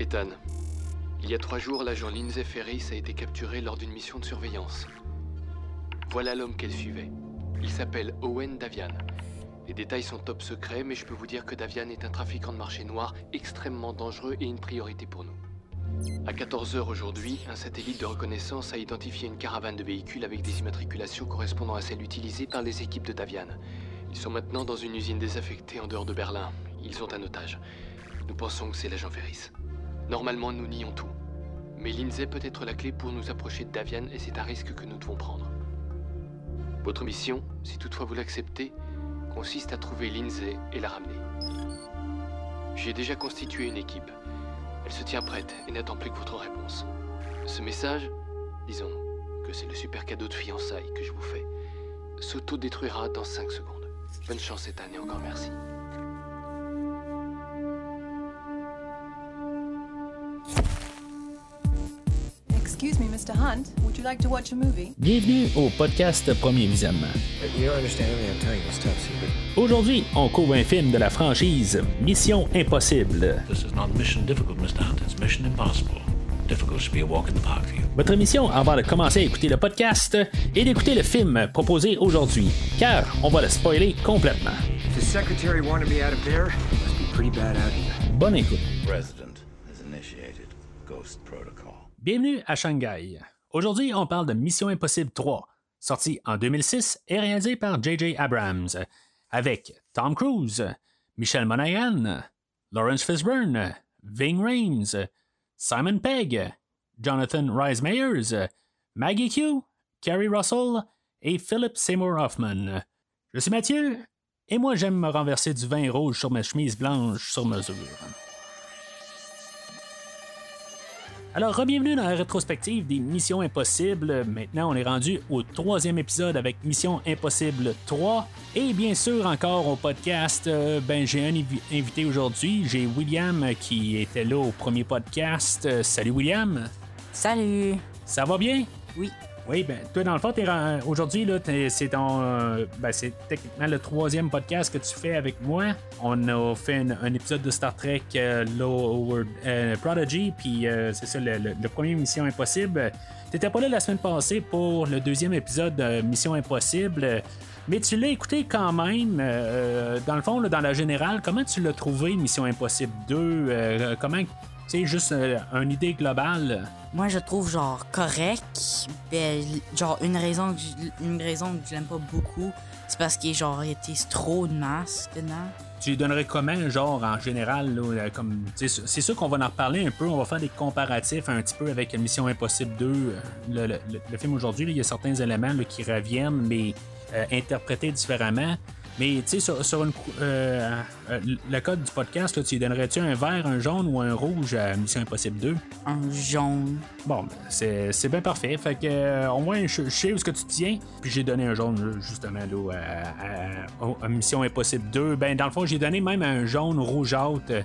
Ethan, il y a trois jours, l'agent Lindsay Ferris a été capturé lors d'une mission de surveillance. Voilà l'homme qu'elle suivait. Il s'appelle Owen Davian. Les détails sont top secrets, mais je peux vous dire que Davian est un trafiquant de marché noir extrêmement dangereux et une priorité pour nous. À 14h aujourd'hui, un satellite de reconnaissance a identifié une caravane de véhicules avec des immatriculations correspondant à celles utilisées par les équipes de Davian. Ils sont maintenant dans une usine désaffectée en dehors de Berlin. Ils ont un otage. Nous pensons que c'est l'agent Ferris. Normalement, nous nions tout. Mais Lindsay peut être la clé pour nous approcher de Davian et c'est un risque que nous devons prendre. Votre mission, si toutefois vous l'acceptez, consiste à trouver Lindsay et la ramener. J'ai déjà constitué une équipe. Elle se tient prête et n'attend plus que votre réponse. Ce message, disons que c'est le super cadeau de fiançailles que je vous fais, s'auto-détruira dans 5 secondes. Bonne chance cette année, encore merci. Excuse me, Mr. Hunt. Would you like to watch a movie? Bienvenue au podcast Premier Visionnement. You don't understand everything I'm telling you. It's top secret. Aujourd'hui, on couvre un film de la franchise Mission Impossible. This is not mission difficult, Mr. Hunt. It's mission impossible. Difficult should be a walk in the park for you. Votre mission avant de commencer à écouter le podcast est d'écouter le film proposé aujourd'hui, car on va le spoiler complètement. If the Bienvenue à Shanghai. Aujourd'hui, on parle de Mission Impossible 3, sorti en 2006 et réalisé par J.J. Abrams, avec Tom Cruise, Michelle Monaghan, Lawrence Fishburne, Ving Rhames, Simon Pegg, Jonathan Rhys Meyers, Maggie Q, Carrie Russell et Philip Seymour Hoffman. Je suis Mathieu et moi j'aime me renverser du vin rouge sur ma chemise blanche sur mesure. Alors, bienvenue dans la rétrospective des Missions Impossibles. Maintenant, on est rendu au troisième épisode avec Mission Impossible 3. Et bien sûr, encore au podcast, euh, ben, j'ai un invi- invité aujourd'hui. J'ai William qui était là au premier podcast. Euh, salut William. Salut! Ça va bien? Oui. Oui, ben, toi, dans le fond, ren- aujourd'hui, c'est ton. euh, ben, c'est techniquement le troisième podcast que tu fais avec moi. On a fait un, épisode de Star Trek euh, Lower euh, Prodigy, puis euh, c'est ça, le, premier Mission Impossible. T'étais pas là la semaine passée pour le deuxième épisode de Mission Impossible. Mais tu l'as écouté quand même. euh, dans le fond, là, dans la générale, comment tu l'as trouvé, Mission Impossible 2 Euh, Comment, sais, juste euh, une idée globale Moi, je trouve genre correct. Ben, genre, une raison que je, une raison que je l'aime pas beaucoup, c'est parce qu'il genre, il était trop de masse dedans. Tu lui donnerais comment, genre, en général, là, euh, comme, c'est sûr qu'on va en reparler un peu, on va faire des comparatifs un petit peu avec Mission Impossible 2, euh, le, le- film aujourd'hui, il y a certains éléments là, qui reviennent, mais euh, interprétés différemment. Mais, tu sais, sur, sur une euh, euh, le code du podcast, là, tu donnerais-tu un vert, un jaune ou un rouge à Mission Impossible 2? Un jaune. Bon, ben, c'est bien parfait. Fait que, euh, au moins, je, je sais où ce que tu tiens. Puis j'ai donné un jaune, justement, là, à, à- à Mission Impossible 2. Ben, dans le fond, j'ai donné même un jaune rougeâtre, euh,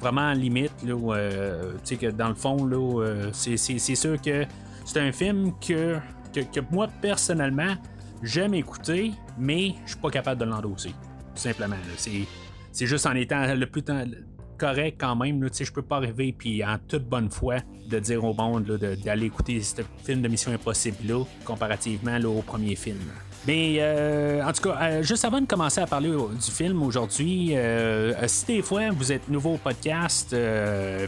vraiment limite, là, où, euh, tu sais, que dans le fond, là, euh, c'est- sûr que c'est un film que, que, que moi, personnellement, j'aime écouter, mais je suis pas capable de l'endosser. Tout simplement. C'est juste en étant le plus correct quand même. Là, je peux pas arriver puis en toute bonne foi de dire au monde d'aller écouter ce film de Mission Impossible là, comparativement au premier film. Mais euh, en tout cas, euh, juste avant de commencer à parler du film aujourd'hui, euh, si des fois vous êtes nouveau au podcast,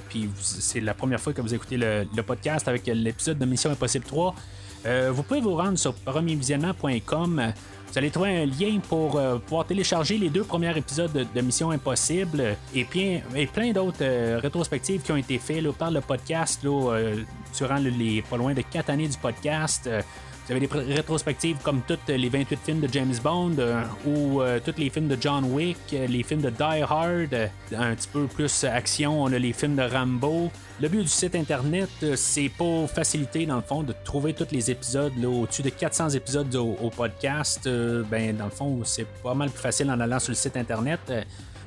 puis c'est la première fois que vous écoutez le, le podcast avec l'épisode de Mission Impossible 3, euh, vous pouvez vous rendre sur premiervisionnement.com. Vous allez trouver un lien pour euh, pouvoir télécharger les deux premiers épisodes de, Mission Impossible et, plein- d'autres euh, rétrospectives qui ont été faites par le podcast durant le- les pas loin de quatre années du podcast. Vous avez des rétrospectives comme toutes les 28 films de James Bond euh, ou euh, tous les films de John Wick, euh, les films de Die Hard, euh, un petit peu plus action, on a les films de Rambo. Le but du site internet, c'est pour faciliter, dans le fond, de trouver tous les épisodes, au-dessus de 400 épisodes au, podcast. Ben, dans le fond, c'est pas mal plus facile en allant sur le site internet.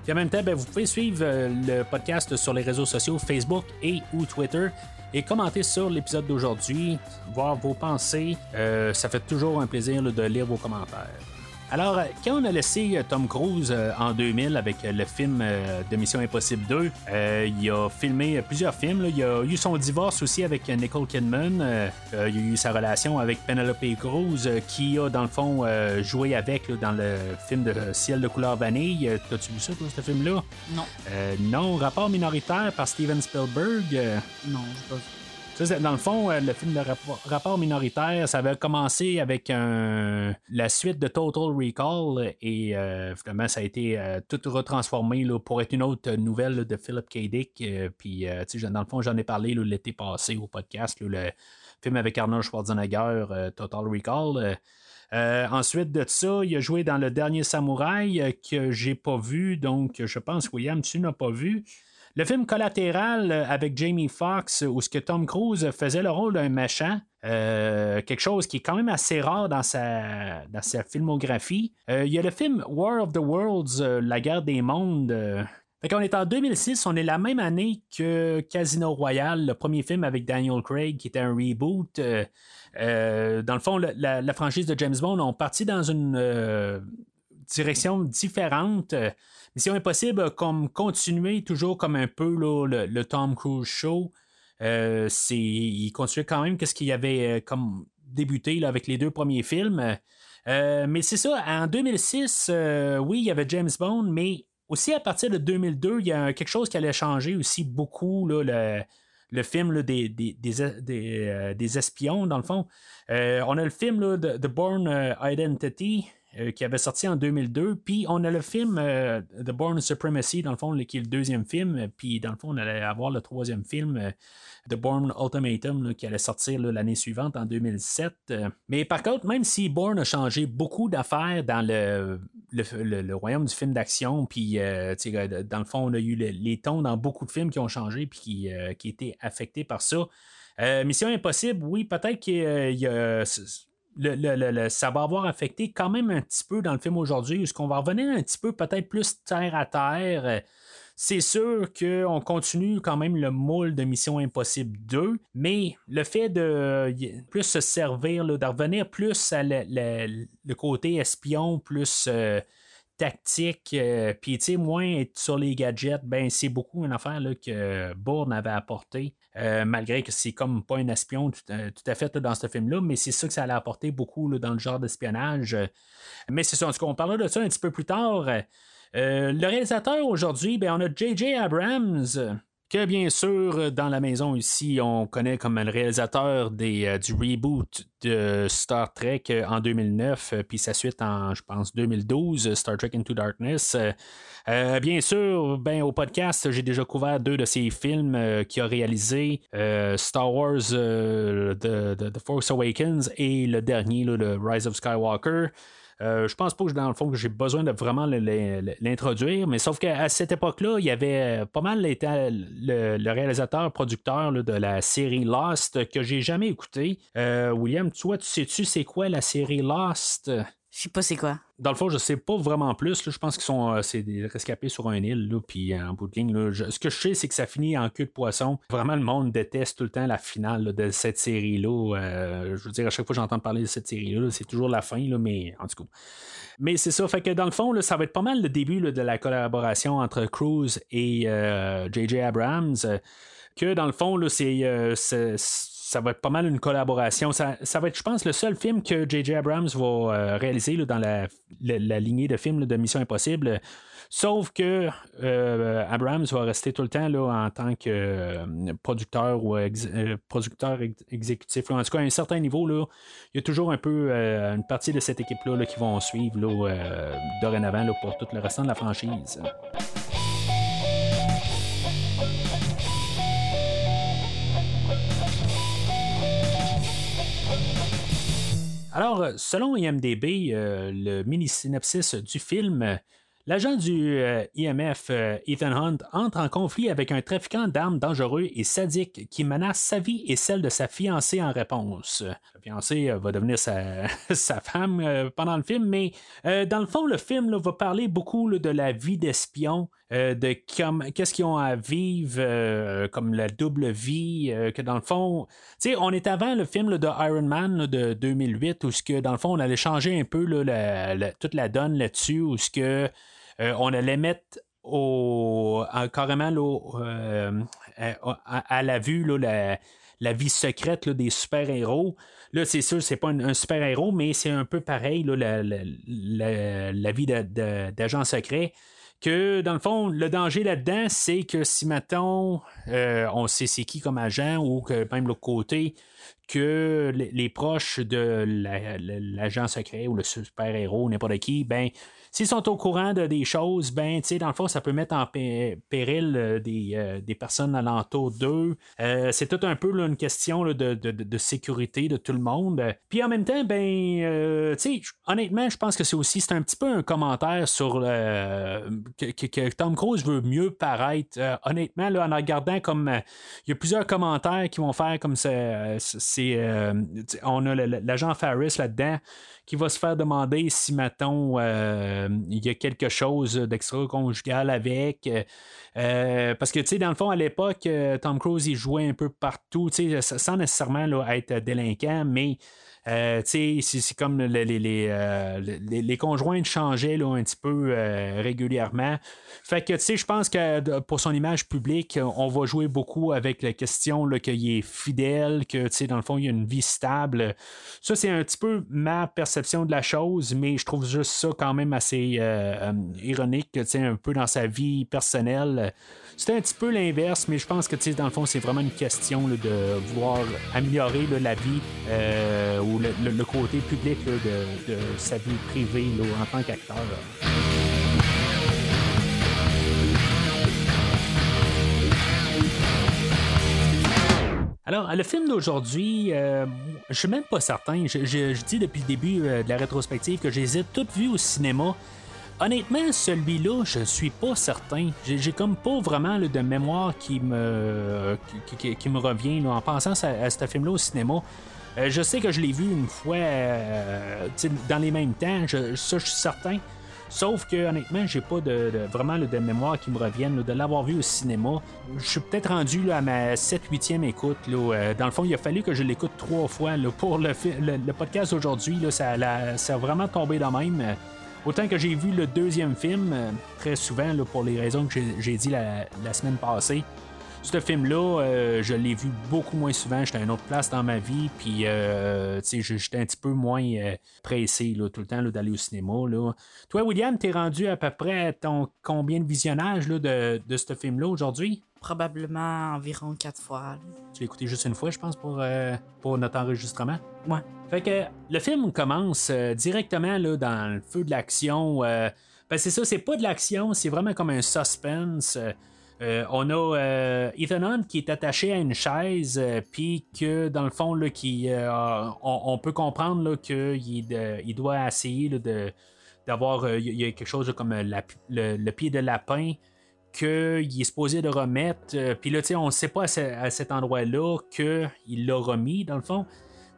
Puis en même temps, ben, vous pouvez suivre le podcast sur les réseaux sociaux Facebook et ou Twitter et commenter sur l'épisode d'aujourd'hui, voir vos pensées. Euh, ça fait toujours un plaisir de lire vos commentaires. Alors, euh, quand on a laissé euh, Tom Cruise euh, en 2000 avec le film de Mission Impossible 2, il a filmé plusieurs films. Il a eu son divorce aussi avec Nicole Kidman. il a eu sa relation avec Penelope Cruz, qui a dans le fond joué avec dans le film de Ciel de couleur vanille. T'as-tu vu ça, toi, ce film-là? Non. non, Rapport minoritaire par Steven Spielberg. non, je pas vu dans le fond, euh, le film de rapport, minoritaire, ça avait commencé avec la suite de Total Recall et euh, finalement, ça a été euh, tout retransformé pour être une autre nouvelle de Philip K. Dick. puis, dans le fond, j'en ai parlé l'été passé au podcast, le film avec Arnold Schwarzenegger, Total Recall. ensuite de ça, il a joué dans Le Dernier Samouraï que j'ai pas vu, donc je pense, William, tu n'as pas vu. Le film Collatéral euh, avec Jamie Foxx, où ce que Tom Cruise faisait le rôle d'un méchant, euh, quelque chose qui est quand même assez rare dans sa, dans sa filmographie. Euh, il y a le film War of the Worlds, La guerre des mondes. Fait qu'on est en 2006, on est la même année que Casino Royale, le premier film avec Daniel Craig, qui était un reboot. dans le fond, la, la, franchise de James Bond ont parti dans une direction différente. Mission Impossible comme continuer toujours comme un peu le, Tom Cruise Show. Euh, il continuait quand même qu'est-ce qu'il avait euh, comme débuté là, avec les deux premiers films. Euh, mais c'est ça, en 2006, oui, il y avait James Bond, mais aussi à partir de 2002, il y a quelque chose qui allait changer aussi beaucoup, là, le, film des, des, des, espions, dans le fond. on a le film de The Born Identity, euh, qui avait sorti en 2002. Puis on a le film euh, The Born Supremacy, dans le fond, qui est le deuxième film. Puis dans le fond, on allait avoir le troisième film, euh, The Born Ultimatum, qui allait sortir l'année suivante, en 2007. mais par contre, même si Bourne a changé beaucoup d'affaires dans le, le, royaume du film d'action, puis dans le fond, on a eu les tons dans beaucoup de films qui ont changé, puis qui, qui étaient affectés par ça. Mission Impossible, oui, peut-être qu'il y a le, ça va avoir affecté quand même un petit peu dans le film aujourd'hui, est-ce qu'on va revenir un petit peu peut-être plus terre à terre? C'est sûr qu'on continue quand même le moule de Mission Impossible 2, mais le fait de plus se servir, de revenir plus à le, côté espion, plus euh, tactique, euh, puis moins être sur les gadgets, ben c'est beaucoup une affaire que Bourne avait apporté. Euh, malgré que c'est comme pas un espion tout, euh, à fait dans ce film-là, mais c'est ça que ça allait apporter beaucoup dans le genre d'espionnage. Mais c'est ça, en tout cas, on parlera de ça un petit peu plus tard. le réalisateur aujourd'hui, ben, on a J.J. Abrams bien sûr, dans la maison ici, on connaît comme le réalisateur des, euh, du reboot de Star Trek euh, en 2009, euh, puis sa suite en, je pense, 2012, Star Trek Into Darkness. bien sûr, ben, au podcast, j'ai déjà couvert deux de ses films qu'il a réalisés, Star Wars The, Force Awakens et le dernier, le Rise of Skywalker. Euh, je pense pas que dans le fond que j'ai besoin de vraiment l'introduire, mais sauf qu'à cette époque-là, il y avait euh, pas mal été le, réalisateur, producteur de la série Lost que j'ai jamais écouté. Euh, William, toi, tu sais-tu c'est quoi la série Lost? Je sais pas c'est quoi. Dans le fond, je sais pas vraiment plus. Je pense qu'ils sont euh, c'est des rescapés sur un île, là, puis euh, en bout de ce que je sais, c'est que ça finit en queue de poisson. Vraiment, le monde déteste tout le temps la finale de cette série-là. Euh, je veux dire, à chaque fois que j'entends parler de cette série-là, c'est toujours la fin, là, mais en tout cas. Mais c'est ça, fait que dans le fond, ça va être pas mal le début de la collaboration entre Cruise et J.J. Abrams. que dans le fond, c'est ça va être pas mal une collaboration. Ça, va être, je pense, le seul film que J.J. Abrams va euh, réaliser dans la, lignée de films de Mission Impossible. Sauf que euh, Abrams va rester tout le temps là, en tant que euh, producteur ou producteur exécutif. En tout cas, à un certain niveau, là, il y a toujours un peu une partie de cette équipe-là qui vont suivre dorénavant pour tout le restant de la franchise. Alors, selon IMDB, euh, le mini-synopsis du film, L'agent du euh, IMF, euh, Ethan Hunt, entre en conflit avec un trafiquant d'armes dangereux et sadique qui menace sa vie et celle de sa fiancée en réponse. La fiancée euh, va devenir sa, sa femme pendant le film, mais dans le fond, le film va parler beaucoup de la vie d'espion, de qu'est-ce qu'ils ont à vivre, comme la double vie, que dans le fond, on est avant le film de Iron Man de 2008, où ce que dans le fond, on allait changer un peu toute la donne là-dessus, où ce que euh, on allait mettre au, en- carrément euh, à, à- à la vue là, la, vie secrète des super-héros. Là, c'est sûr, c'est pas un, super-héros, mais c'est un peu pareil, là, la, la- la- vie d'agent secret. Que dans le fond, le danger là-dedans, c'est que si, mettons, euh, on sait c'est qui comme agent ou que même l'autre côté, que les, les proches de la- la- l'agent secret ou le super-héros, n'importe qui, ben, s'ils sont au courant de des choses, ben, tu sais, dans le fond, ça peut mettre en pé- péril euh, des, euh, des personnes alentour d'eux. Euh, c'est tout un peu une question de, de- de- sécurité de tout le monde. Puis en même temps, ben, tu sais, honnêtement, je pense que c'est aussi, c'est un petit peu un commentaire sur que, que- Tom Cruise veut mieux paraître. Honnêtement, là, en regardant comme il y a plusieurs commentaires qui vont faire comme c'est, on a l'agent Farris là-dedans qui va se faire demander si, mettons, euh, il y a quelque chose d'extra-conjugal avec. euh, euh, parce que, tu sais, dans le fond, à l'époque, Tom Cruise, il jouait un peu partout, tu sais, sans nécessairement là, être délinquant, mais. Euh, c'est, comme les, euh, les- les conjoints changeaient là, un petit peu euh, régulièrement. Fait que, je pense que pour son image publique, on va jouer beaucoup avec la question qu'il est fidèle, que, dans le fond, il a une vie stable. Ça, c'est un petit peu ma perception de la chose, mais je trouve juste ça quand même assez ironique, un peu dans sa vie personnelle. C'était un petit peu l'inverse, mais je pense que, dans le fond, c'est vraiment une question de vouloir améliorer la vie euh, ou le, côté public de, sa vie privée en tant qu'acteur. Alors, le film d'aujourd'hui, euh, je suis même pas certain. Je, dis depuis le début euh, de la rétrospective que ai toutes vues au cinéma. Honnêtement, celui-là, je suis pas certain. J'ai comme pas vraiment de mémoire qui me, qui, me revient en pensant à, à ce film-là au cinéma. Euh, je sais que je l'ai vu une fois euh, dans les mêmes temps, ça je suis certain. Sauf que honnêtement, j'ai pas vraiment de mémoire qui me revienne de l'avoir vu au cinéma. Je suis peut-être rendu à ma 7-8e écoute. là. Euh, dans le fond, il a fallu que je l'écoute trois fois pour le, le- podcast aujourd'hui. Ça, ça a vraiment tombé de même. Autant que j'ai vu le deuxième film, euh, très souvent, pour les raisons que j'ai- dit la semaine passée. Ce film-là, euh, je l'ai vu beaucoup moins souvent. J'étais à une autre place dans ma vie, puis euh, tu sais, je- j'étais un petit peu moins euh, pressé là, tout le temps d'aller au cinéma. Là. Toi, William, t'es rendu à peu près à ton combien de visionnages là, de, de ce film-là aujourd'hui? Probablement environ quatre fois. Tu l'as écouté juste une fois, je pense, pour, euh, pour notre enregistrement? Ouais. Fait que le film commence euh, directement là, dans le feu de l'action. ben c'est ça, c'est pas de l'action, c'est vraiment comme un suspense. Euh, on a euh, Ethan Hunt qui est attaché à une chaise, euh, puis que dans le fond, là, euh, on, peut comprendre qu'il il doit essayer de, d'avoir. Il y a quelque chose comme le, pied de lapin qu'il est supposé de remettre. Puis là, on ne sait pas à, ce- à cet endroit-là qu'il l'a remis, dans le fond.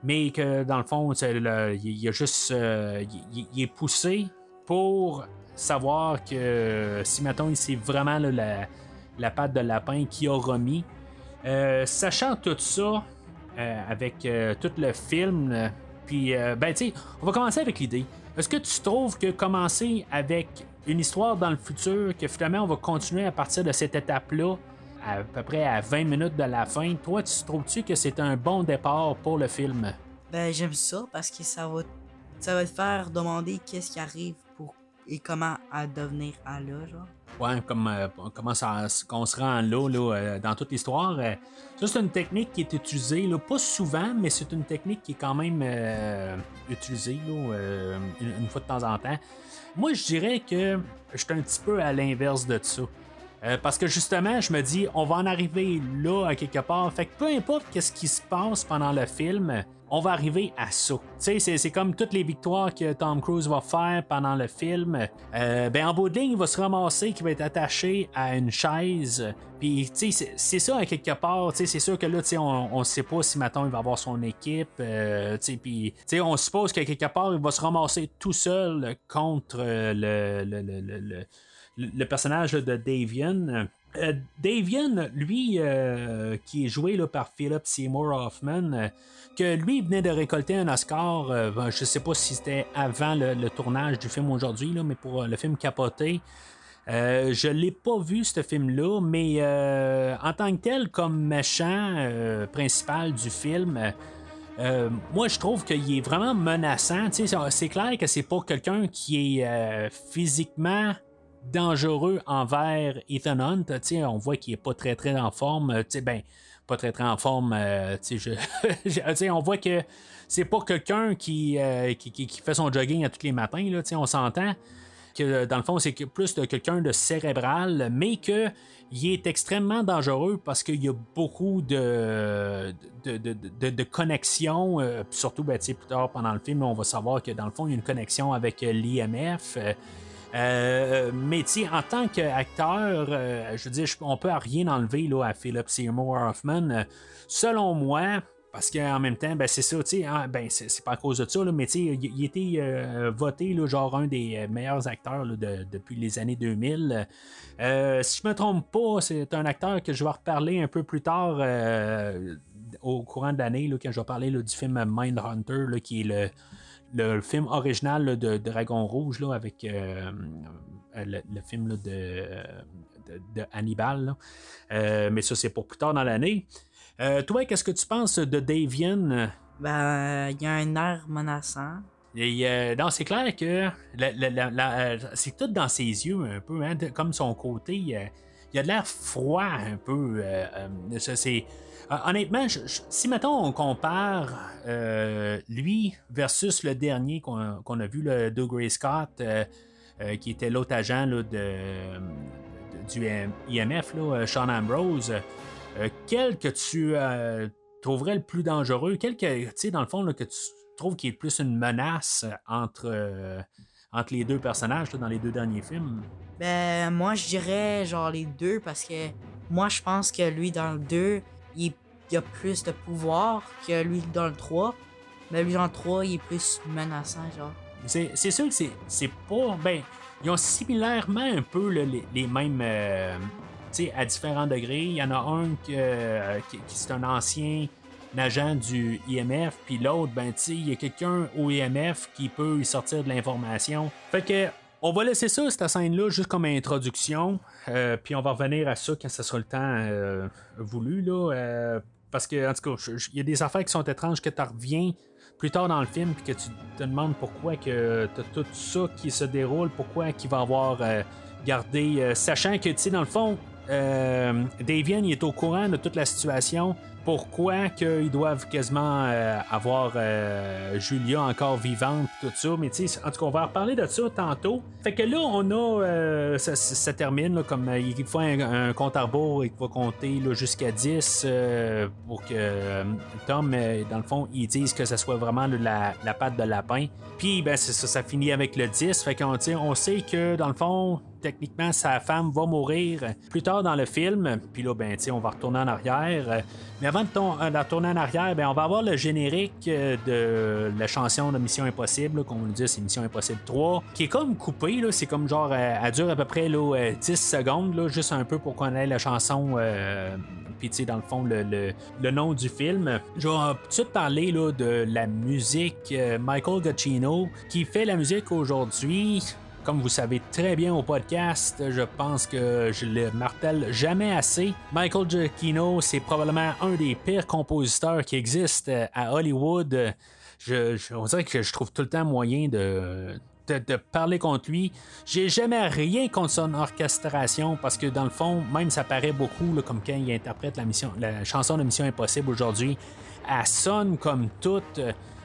Mais que, dans le fond, il a juste. il, est poussé pour savoir que si, mettons, c'est vraiment la, la patte de lapin qui a remis. Euh, sachant tout ça, euh, avec euh, tout le film, puis, ben, tu on va commencer avec l'idée. Est-ce que tu trouves que commencer avec une histoire dans le futur, que finalement on va continuer à partir de cette étape-là, à peu près à 20 minutes de la fin, toi, tu trouves-tu que c'est un bon départ pour le film? Ben, j'aime ça parce que ça va, te faire demander qu'est-ce qui arrive et comment à devenir à là, genre. Ouais, comme euh, comment ça, qu'on se rend là, là euh, dans toute l'histoire. euh, ça, c'est une technique qui est utilisée, là, pas souvent, mais c'est une technique qui est quand même utilisée là, une, fois de temps en temps. Moi, je dirais que je suis un petit peu à l'inverse de ça. Parce que justement, je me dis, on va en arriver là à quelque part. Fait que peu importe qu'est-ce qui se passe pendant le film, on va arriver à ça. C'est comme toutes les victoires que Tom Cruise va faire pendant le film. Euh, ben en bout de ligne, il va se ramasser, qui va être attaché à une chaise. Puis, c'est ça à quelque part. C'est sûr que là, on, on sait pas si maintenant il va avoir son équipe. Euh, puis, on suppose qu'à quelque part, il va se ramasser tout seul contre euh, le, le, le le personnage de Davian. Euh, Davian, lui, euh, qui est joué là, par Philip Seymour Hoffman, euh, que lui venait de récolter un Oscar, ben, je sais pas si c'était avant le, tournage du film aujourd'hui, mais pour le film Capoté. je l'ai pas vu ce film-là, mais en tant que tel, comme méchant principal du film, moi je trouve qu'il est vraiment menaçant. C'est clair que c'est pas quelqu'un qui est physiquement dangereux envers Ethan Hunt. on voit qu'il est pas très très en forme. ben, pas très très en forme. Euh, on voit que c'est pas quelqu'un euh, qui, qui, fait son jogging à tous les matins. Là, on s'entend que dans le fond, c'est plus de quelqu'un de cérébral, mais que il est extrêmement dangereux parce qu'il y a beaucoup de, de, de, de, connexions. Euh, surtout, ben, plus tard pendant le film, on va savoir que dans le fond, il y a une connexion avec l'IMF. Euh, mais en tant qu'acteur, euh, je veux dire, on peut rien enlever à Philip Seymour Hoffman. Euh, selon moi, parce qu'en même temps, ben, c'est ça, hein, ben, c'est pas à cause de ça, mais il, il était voté là, genre un des meilleurs acteurs depuis les années 2000. si je me trompe pas, c'est un acteur que je vais reparler un peu plus tard au courant de l'année, quand je vais parler du film Mindhunter, qui est le le film original de Dragon Rouge là, avec euh, euh, le, film de, de, Hannibal. Euh, mais ça, c'est pour plus tard dans l'année. toi, qu'est-ce que tu penses de Davian? Ben, il y a un air menaçant. Et, non, c'est clair que c'est tout dans ses yeux un peu, hein, comme son côté. il y a de l'air froid un peu. c'est euh, honnêtement, si maintenant on compare euh, lui versus le dernier qu'on a vu, le Doug Gray Scott, euh, qui était l'autre agent de, du IMF, Sean Ambrose, quel que tu trouverais le plus dangereux, quel que, tu sais, dans le fond, que tu trouves qui est plus une menace entre, entre les deux personnages dans les deux derniers films? Ben, moi, je dirais genre les deux parce que moi, je pense que lui, dans le 2, plus de pouvoir que lui dans le 3. Mais lui dans le 3, il est plus menaçant, genre. C'est sûr que c'est pas. Ben, ils ont similairement un peu les, mêmes. Euh, tu sais, à différents degrés. Il y en a un euh, qui, qui c'est un ancien agent du IMF, puis l'autre, ben, tu sais, il y a quelqu'un au IMF qui peut y sortir de l'information. Fait que on va laisser ça, cette scène-là, juste comme introduction. Euh, puis on va revenir à ça quand ce sera le temps voulu. Là, parce que, en tout cas, il y a des affaires qui sont étranges que tu reviens plus tard dans le film puis que tu te demandes pourquoi que tu tout ça qui se déroule, pourquoi qu'il va avoir gardé. sachant que, tu sais, dans le fond, Davian il est au courant de toute la situation pourquoi qu'ils doivent quasiment euh, avoir euh, Julia encore vivante, tout ça? Mais tu sais, en tout cas, on va reparler de ça tantôt. Fait que là, on a. Euh, ça, termine, comme il faut un, compte à rebours et qu'il va compter jusqu'à 10 pour que Tom, dans le fond, ils disent que ça soit vraiment la, la patte de lapin. Puis, ben, ça, ça finit avec le 10. Fait qu'on on sait que, dans le fond, techniquement, sa femme va mourir plus tard dans le film. Puis là, ben, on va retourner en arrière. Mais avant de, euh, tourner en arrière, ben, on va avoir le générique euh, de la chanson de Mission Impossible, comme on le dit, c'est Mission Impossible 3, qui est comme coupé. C'est comme genre, euh, elle dure à peu près là, 10 secondes, juste un peu pour qu'on ait la chanson. puis, tu sais, dans le fond, le, nom du film. Je vais tout de parler là, de la musique. Michael Giacchino, qui fait la musique aujourd'hui. Comme vous savez très bien au podcast, je pense que je le martèle jamais assez. Michael Giacchino, c'est probablement un des pires compositeurs qui existent à Hollywood. Je, on dirait que je trouve tout le temps moyen de, parler contre lui. J'ai jamais rien contre son orchestration parce que dans le fond, même ça paraît beaucoup comme quand il interprète la, la chanson de Mission Impossible aujourd'hui. Elle sonne comme toute.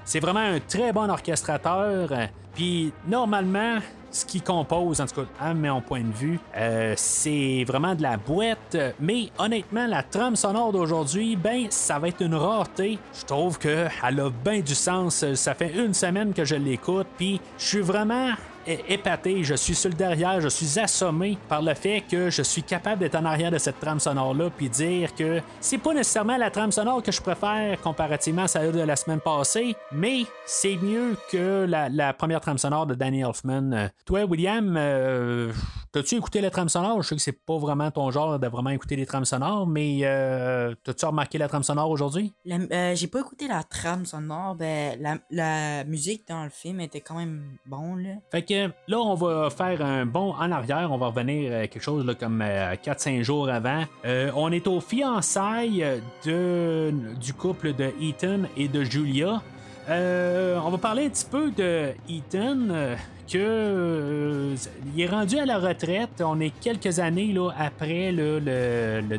C'est vraiment un très bon orchestrateur. Puis normalement, ce qui compose, en tout cas, à mon point de vue, euh, c'est vraiment de la boîte. Mais honnêtement, la trame sonore d'aujourd'hui, ben, ça va être une rareté. Je trouve qu'elle a bien du sens. Ça fait une semaine que je l'écoute, puis je suis vraiment épaté, je suis sur le derrière, je suis assommé par le fait que je suis capable d'être en arrière de cette trame sonore-là, puis dire que c'est pas nécessairement la trame sonore que je préfère comparativement à celle de la semaine passée, mais c'est mieux que la, première trame sonore de Danny Elfman. Euh, toi, William, euh, T'as-tu écouté les trames sonores? Je sais que c'est pas vraiment ton genre de vraiment écouter les trames sonores, mais euh, t'as-tu remarqué la trame sonore aujourd'hui? Euh, j'ai pas écouté la trame sonore, ben la, musique dans le film était quand même bon là. Fait que là, on va faire un bond en arrière, on va revenir à quelque chose là, comme 4-5 jours avant. Euh, on est au fiançailles de, du couple de Ethan et de Julia. On va parler un petit peu de Ethan que euh, est rendu à la retraite. On est quelques années là, après le,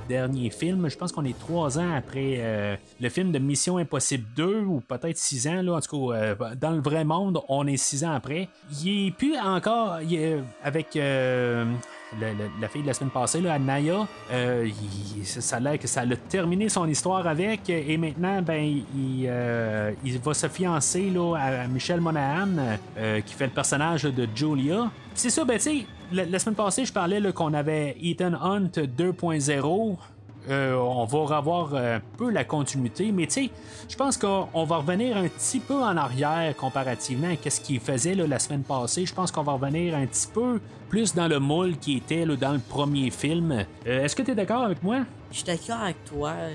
dernier film. Je pense qu'on est trois ans après euh, le film de Mission Impossible 2 ou peut-être six ans. En tout cas, euh, dans le vrai monde, on est six ans après. Il est plus encore avec la fille de la semaine passée, là, Naya, euh, ça a l'air que ça a terminé son histoire avec, et maintenant, ben, il, euh, va se fiancer là, à Michelle Monahan, euh, qui fait le personnage de Julia. C'est ça, ben, tu la, semaine passée, je parlais qu'on avait Ethan Hunt 2.0. Euh, on va revoir un peu la continuité, mais tu sais, je pense qu'on va revenir un petit peu en arrière comparativement à ce qu'il faisait la semaine passée. Je pense qu'on va revenir un petit peu plus dans le moule qui était dans le premier film. Euh, est-ce que tu es d'accord avec moi? Je suis d'accord avec toi. Euh,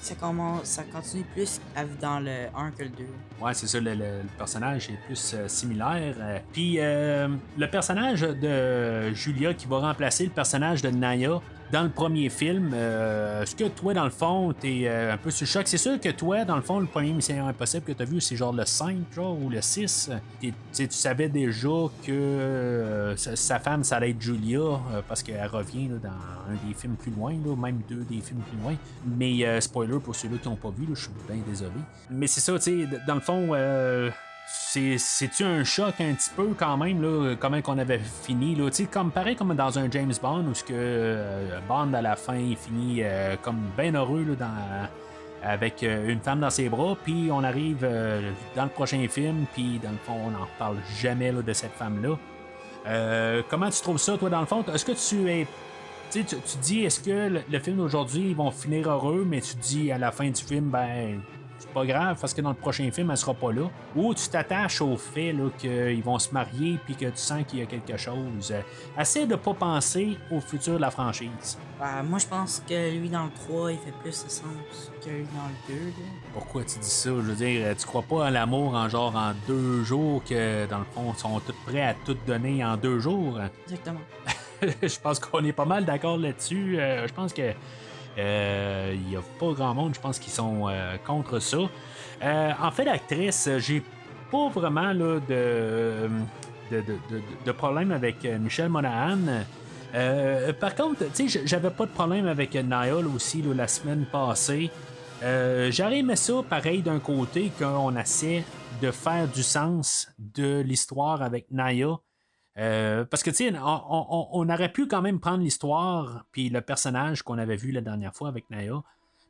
ça, commence, ça continue plus dans le 1 que le 2. Ouais, c'est ça, le, personnage est plus similaire. Puis le personnage de Julia qui va remplacer le personnage de Naya, dans le premier film. Euh, est-ce que toi, dans le fond, t'es euh, un peu sur le choc? C'est sûr que toi, dans le fond, le premier Mission Impossible que t'as vu, c'est genre le 5 genre, ou le 6. tu savais déjà que euh, sa femme, ça allait être Julia, parce qu'elle revient dans un des films plus loin, même deux des films plus loin. Mais spoiler pour ceux-là qui n'ont pas vu, je suis bien désolé. Mais c'est ça, tu sais, dans le fond c'est-tu un choc un petit peu quand même, là, comment qu'on avait fini, là, comme pareil comme dans un James Bond où que euh, Bond à la fin il finit euh, comme bien heureux là, dans, avec euh, une femme dans ses bras, puis on arrive dans le prochain film, puis dans le fond on n'en parle jamais de cette femme-là. Comment tu trouves ça, toi, dans le fond? Est-ce que tu es tu, tu dis, est-ce que le, le film d'aujourd'hui, ils vont finir heureux, mais tu dis à la fin du film, ben, pas grave parce que dans le prochain film, elle sera pas là. Ou tu t'attaches au fait qu'ils vont se marier puis que tu sens qu'il y a quelque chose. Essaie de pas penser au futur de la franchise. Bah, moi, je pense que lui, dans le 3, il fait plus de sens que lui dans le 2. Pourquoi tu dis ça? Je veux dire, tu crois pas à l'amour en genre en deux jours que, dans le fond, ils sont tous prêts à tout donner en deux jours? Exactement. je pense qu'on est pas mal d'accord là-dessus. Euh, je pense que il euh, n'y a pas grand monde, je pense, qui sont euh, contre ça. Euh, en fait, l'actrice, j'ai pas vraiment là, de, de, problème avec Michelle Monahan. par contre, j'avais pas de problème avec Niall aussi la semaine passée. J'aurais aimé ça pareil d'un côté qu'on essaie de faire du sens de l'histoire avec Naya. Euh, parce que, tu sais, on, aurait pu quand même prendre l'histoire, puis le personnage qu'on avait vu la dernière fois avec Naya,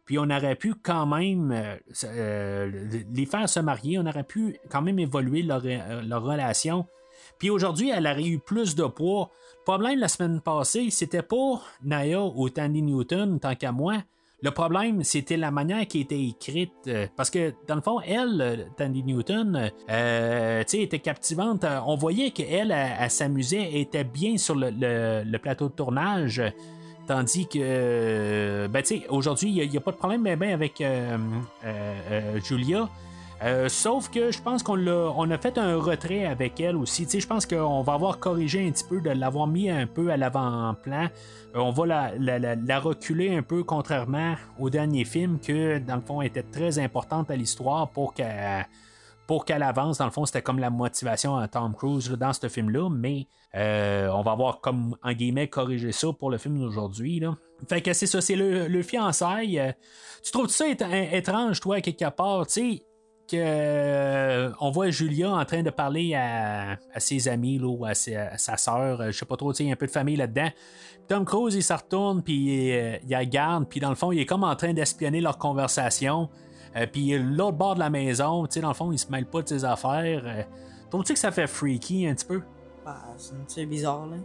puis on aurait pu quand même euh, euh, les faire se marier, on aurait pu quand même évoluer leur, relation. Puis aujourd'hui, elle aurait eu plus de poids. Le problème la semaine passée, c'était pas Naya ou Tandy Newton, tant qu'à moi, le problème, c'était la manière qui était écrite. Euh, parce que, dans le fond, elle, euh, Tandy Newton, euh, était captivante. On voyait qu'elle, elle, s'amusait, était bien sur le, plateau de tournage. Tandis que, ben, aujourd'hui, il n'y a, pas de problème mais ben, avec Julia. Sauf que je pense qu'on a, on a fait un retrait avec elle aussi. Je pense qu'on va avoir corrigé un petit peu de l'avoir mis un peu à l'avant-plan. Euh, on va la, reculer un peu, contrairement au dernier film, que dans le fond était très importante à l'histoire pour qu'elle pour qu'elle avance. Dans le fond, c'était comme la motivation à Tom Cruise dans ce film-là, mais euh, on va avoir comme en guillemets corrigé ça pour le film d'aujourd'hui. Fait que c'est ça, c'est le, le fiançailles. Euh, tu trouves ça étrange, toi, quelque part, tu sais? Euh, on voit Julia en train de parler à, à ses amis là, ou à, sa- à sa sœur, euh, je sais pas trop, il y a un peu de famille là-dedans. Tom Cruise, il se retourne, puis euh, il regarde, puis dans le fond, il est comme en train d'espionner leur conversation. Euh, puis l'autre bord de la maison, tu sais, dans le fond, il se mêle pas de ses affaires. Trouves-tu que ça fait freaky un petit peu? Bah, c'est bizarre, là.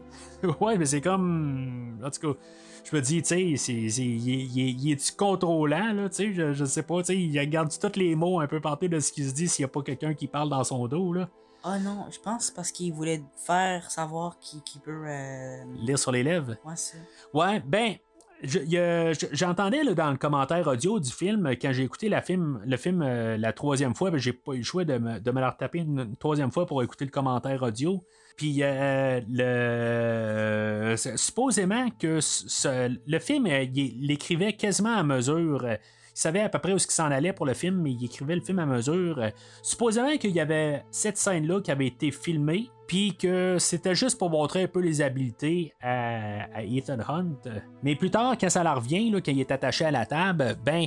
ouais, mais c'est comme. En tout cas, je me dis, tu sais, c'est, il, est- il est- il est-tu contrôlant, là, tu sais, je, je sais pas, tu sais, il regarde tous les mots un peu partout de ce qui se dit s'il y a pas quelqu'un qui parle dans son dos, là. Ah non, je pense parce qu'il voulait faire savoir qui, qui peut. Euh... Lire sur les lèvres. Ouais, ça. Ouais, ben, je- je- j'entendais là, dans le commentaire audio du film, quand j'ai écouté la film, le film euh, la troisième fois, ben, j'ai pas eu le choix de me, de me la retaper une, une troisième fois pour écouter le commentaire audio. Puis, euh, le, c'est- supposément que le film, euh, il il l'écrivait quasiment à mesure. euh, Il savait à peu près où qu'il s'en allait pour le film, mais il écrivait le film à mesure. Euh, Supposément qu'il y avait cette scène-là qui avait été filmée, puis que c'était juste pour montrer un peu les habiletés à, Ethan Hunt. Mais plus tard, quand ça leur revient, là, quand il est attaché à la table, ben,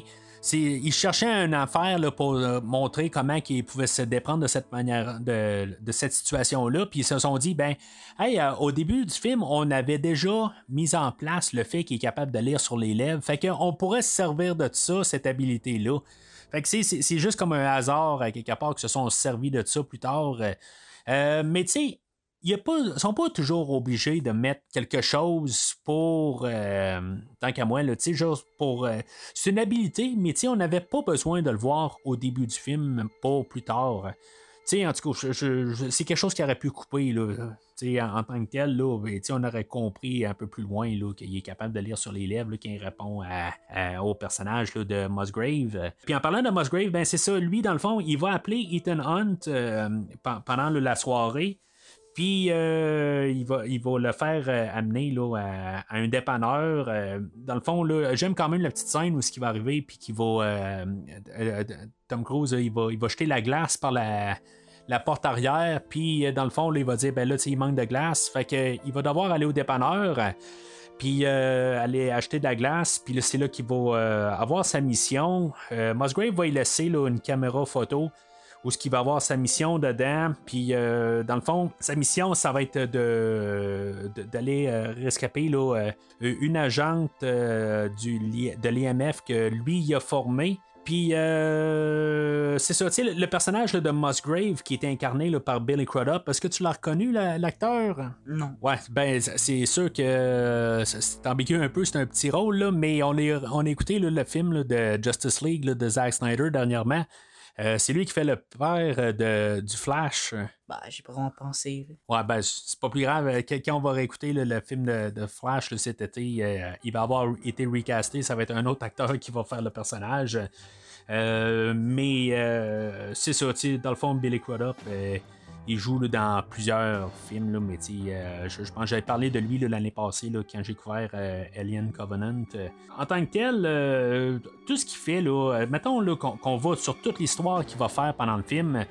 il cherchait une affaire là, pour euh, montrer comment il pouvait se déprendre de cette manière, de, cette situation-là. Puis ils se sont dit, ben, hey, euh, au début du film, on avait déjà mis en place le fait qu'il est capable de lire sur les lèvres. Fait qu'on pourrait se servir de ça, cette habilité-là. Fait que c'est, juste comme un hasard, à quelque part, que se sont servis de ça plus tard. Euh, euh, mais tu sais, ils ne sont pas toujours obligés de mettre quelque chose pour, euh, tant qu'à moi, là, juste pour... euh, c'est une habilité, mais on n'avait pas besoin de le voir au début du film, pas plus tard. Tu sais, en tout cas, c'est quelque chose qui aurait pu couper, là. En, en tant que tel, là, ben, on aurait compris un peu plus loin qu'il est capable de lire sur les lèvres, qu'il répond au personnage de Musgrave. Puis en parlant de Musgrave, ben c'est ça, lui, dans le fond, il va appeler Ethan Hunt euh, pe- pendant la soirée. Puis euh, il, va, il va le faire euh, amener là, à, un dépanneur. Euh, dans le fond, j'aime quand même la petite scène où ce qui va arriver, puis qu'il va. Tom Cruise, il va, il va jeter la glace par la, la porte arrière, puis dans le fond, là, il va dire ben là, il manque de glace. Fait que il va devoir aller au dépanneur. puis aller acheter de la glace, puis c'est là qu'il va avoir sa mission. Musgrave va y laisser là, une caméra photo où ce qu'il va avoir sa mission dedans. Puis, euh, dans le fond, sa mission, ça va être de, d'aller euh, rescaper là, euh, une agente du, de l'IMF que lui il a formé. Puis, euh, c'est ça, tu sais, le, personnage là, de Musgrave qui était incarné là, par Billy Crudup, est-ce que tu l'as reconnu, la- l'acteur? Non. Ouais, ben c'est- sûr que c'est- ambigu un peu, c'est un petit rôle, là, mais on, est, on a écouté le film de Justice League de Zack Snyder dernièrement. Euh, c'est lui qui fait le père euh, de, du Flash. Bah, j'ai pas vraiment pensé. Ouais, ben c'est pas plus grave. Euh, Quand on va réécouter là, le film de, de Flash là, cet été, euh, il va avoir été recasté. Ça va être un autre acteur qui va faire le personnage. Euh, mais c'est sais, dans le fond, Billy Crudup, il joue dans plusieurs films, mais euh, je, pense que j'avais parlé de lui l'année passée quand j'ai couvert euh, Alien Covenant. Euh, en tant que tel, tout ce qu'il fait, là, mettons qu'on, va sur toute l'histoire qu'il va faire pendant le film,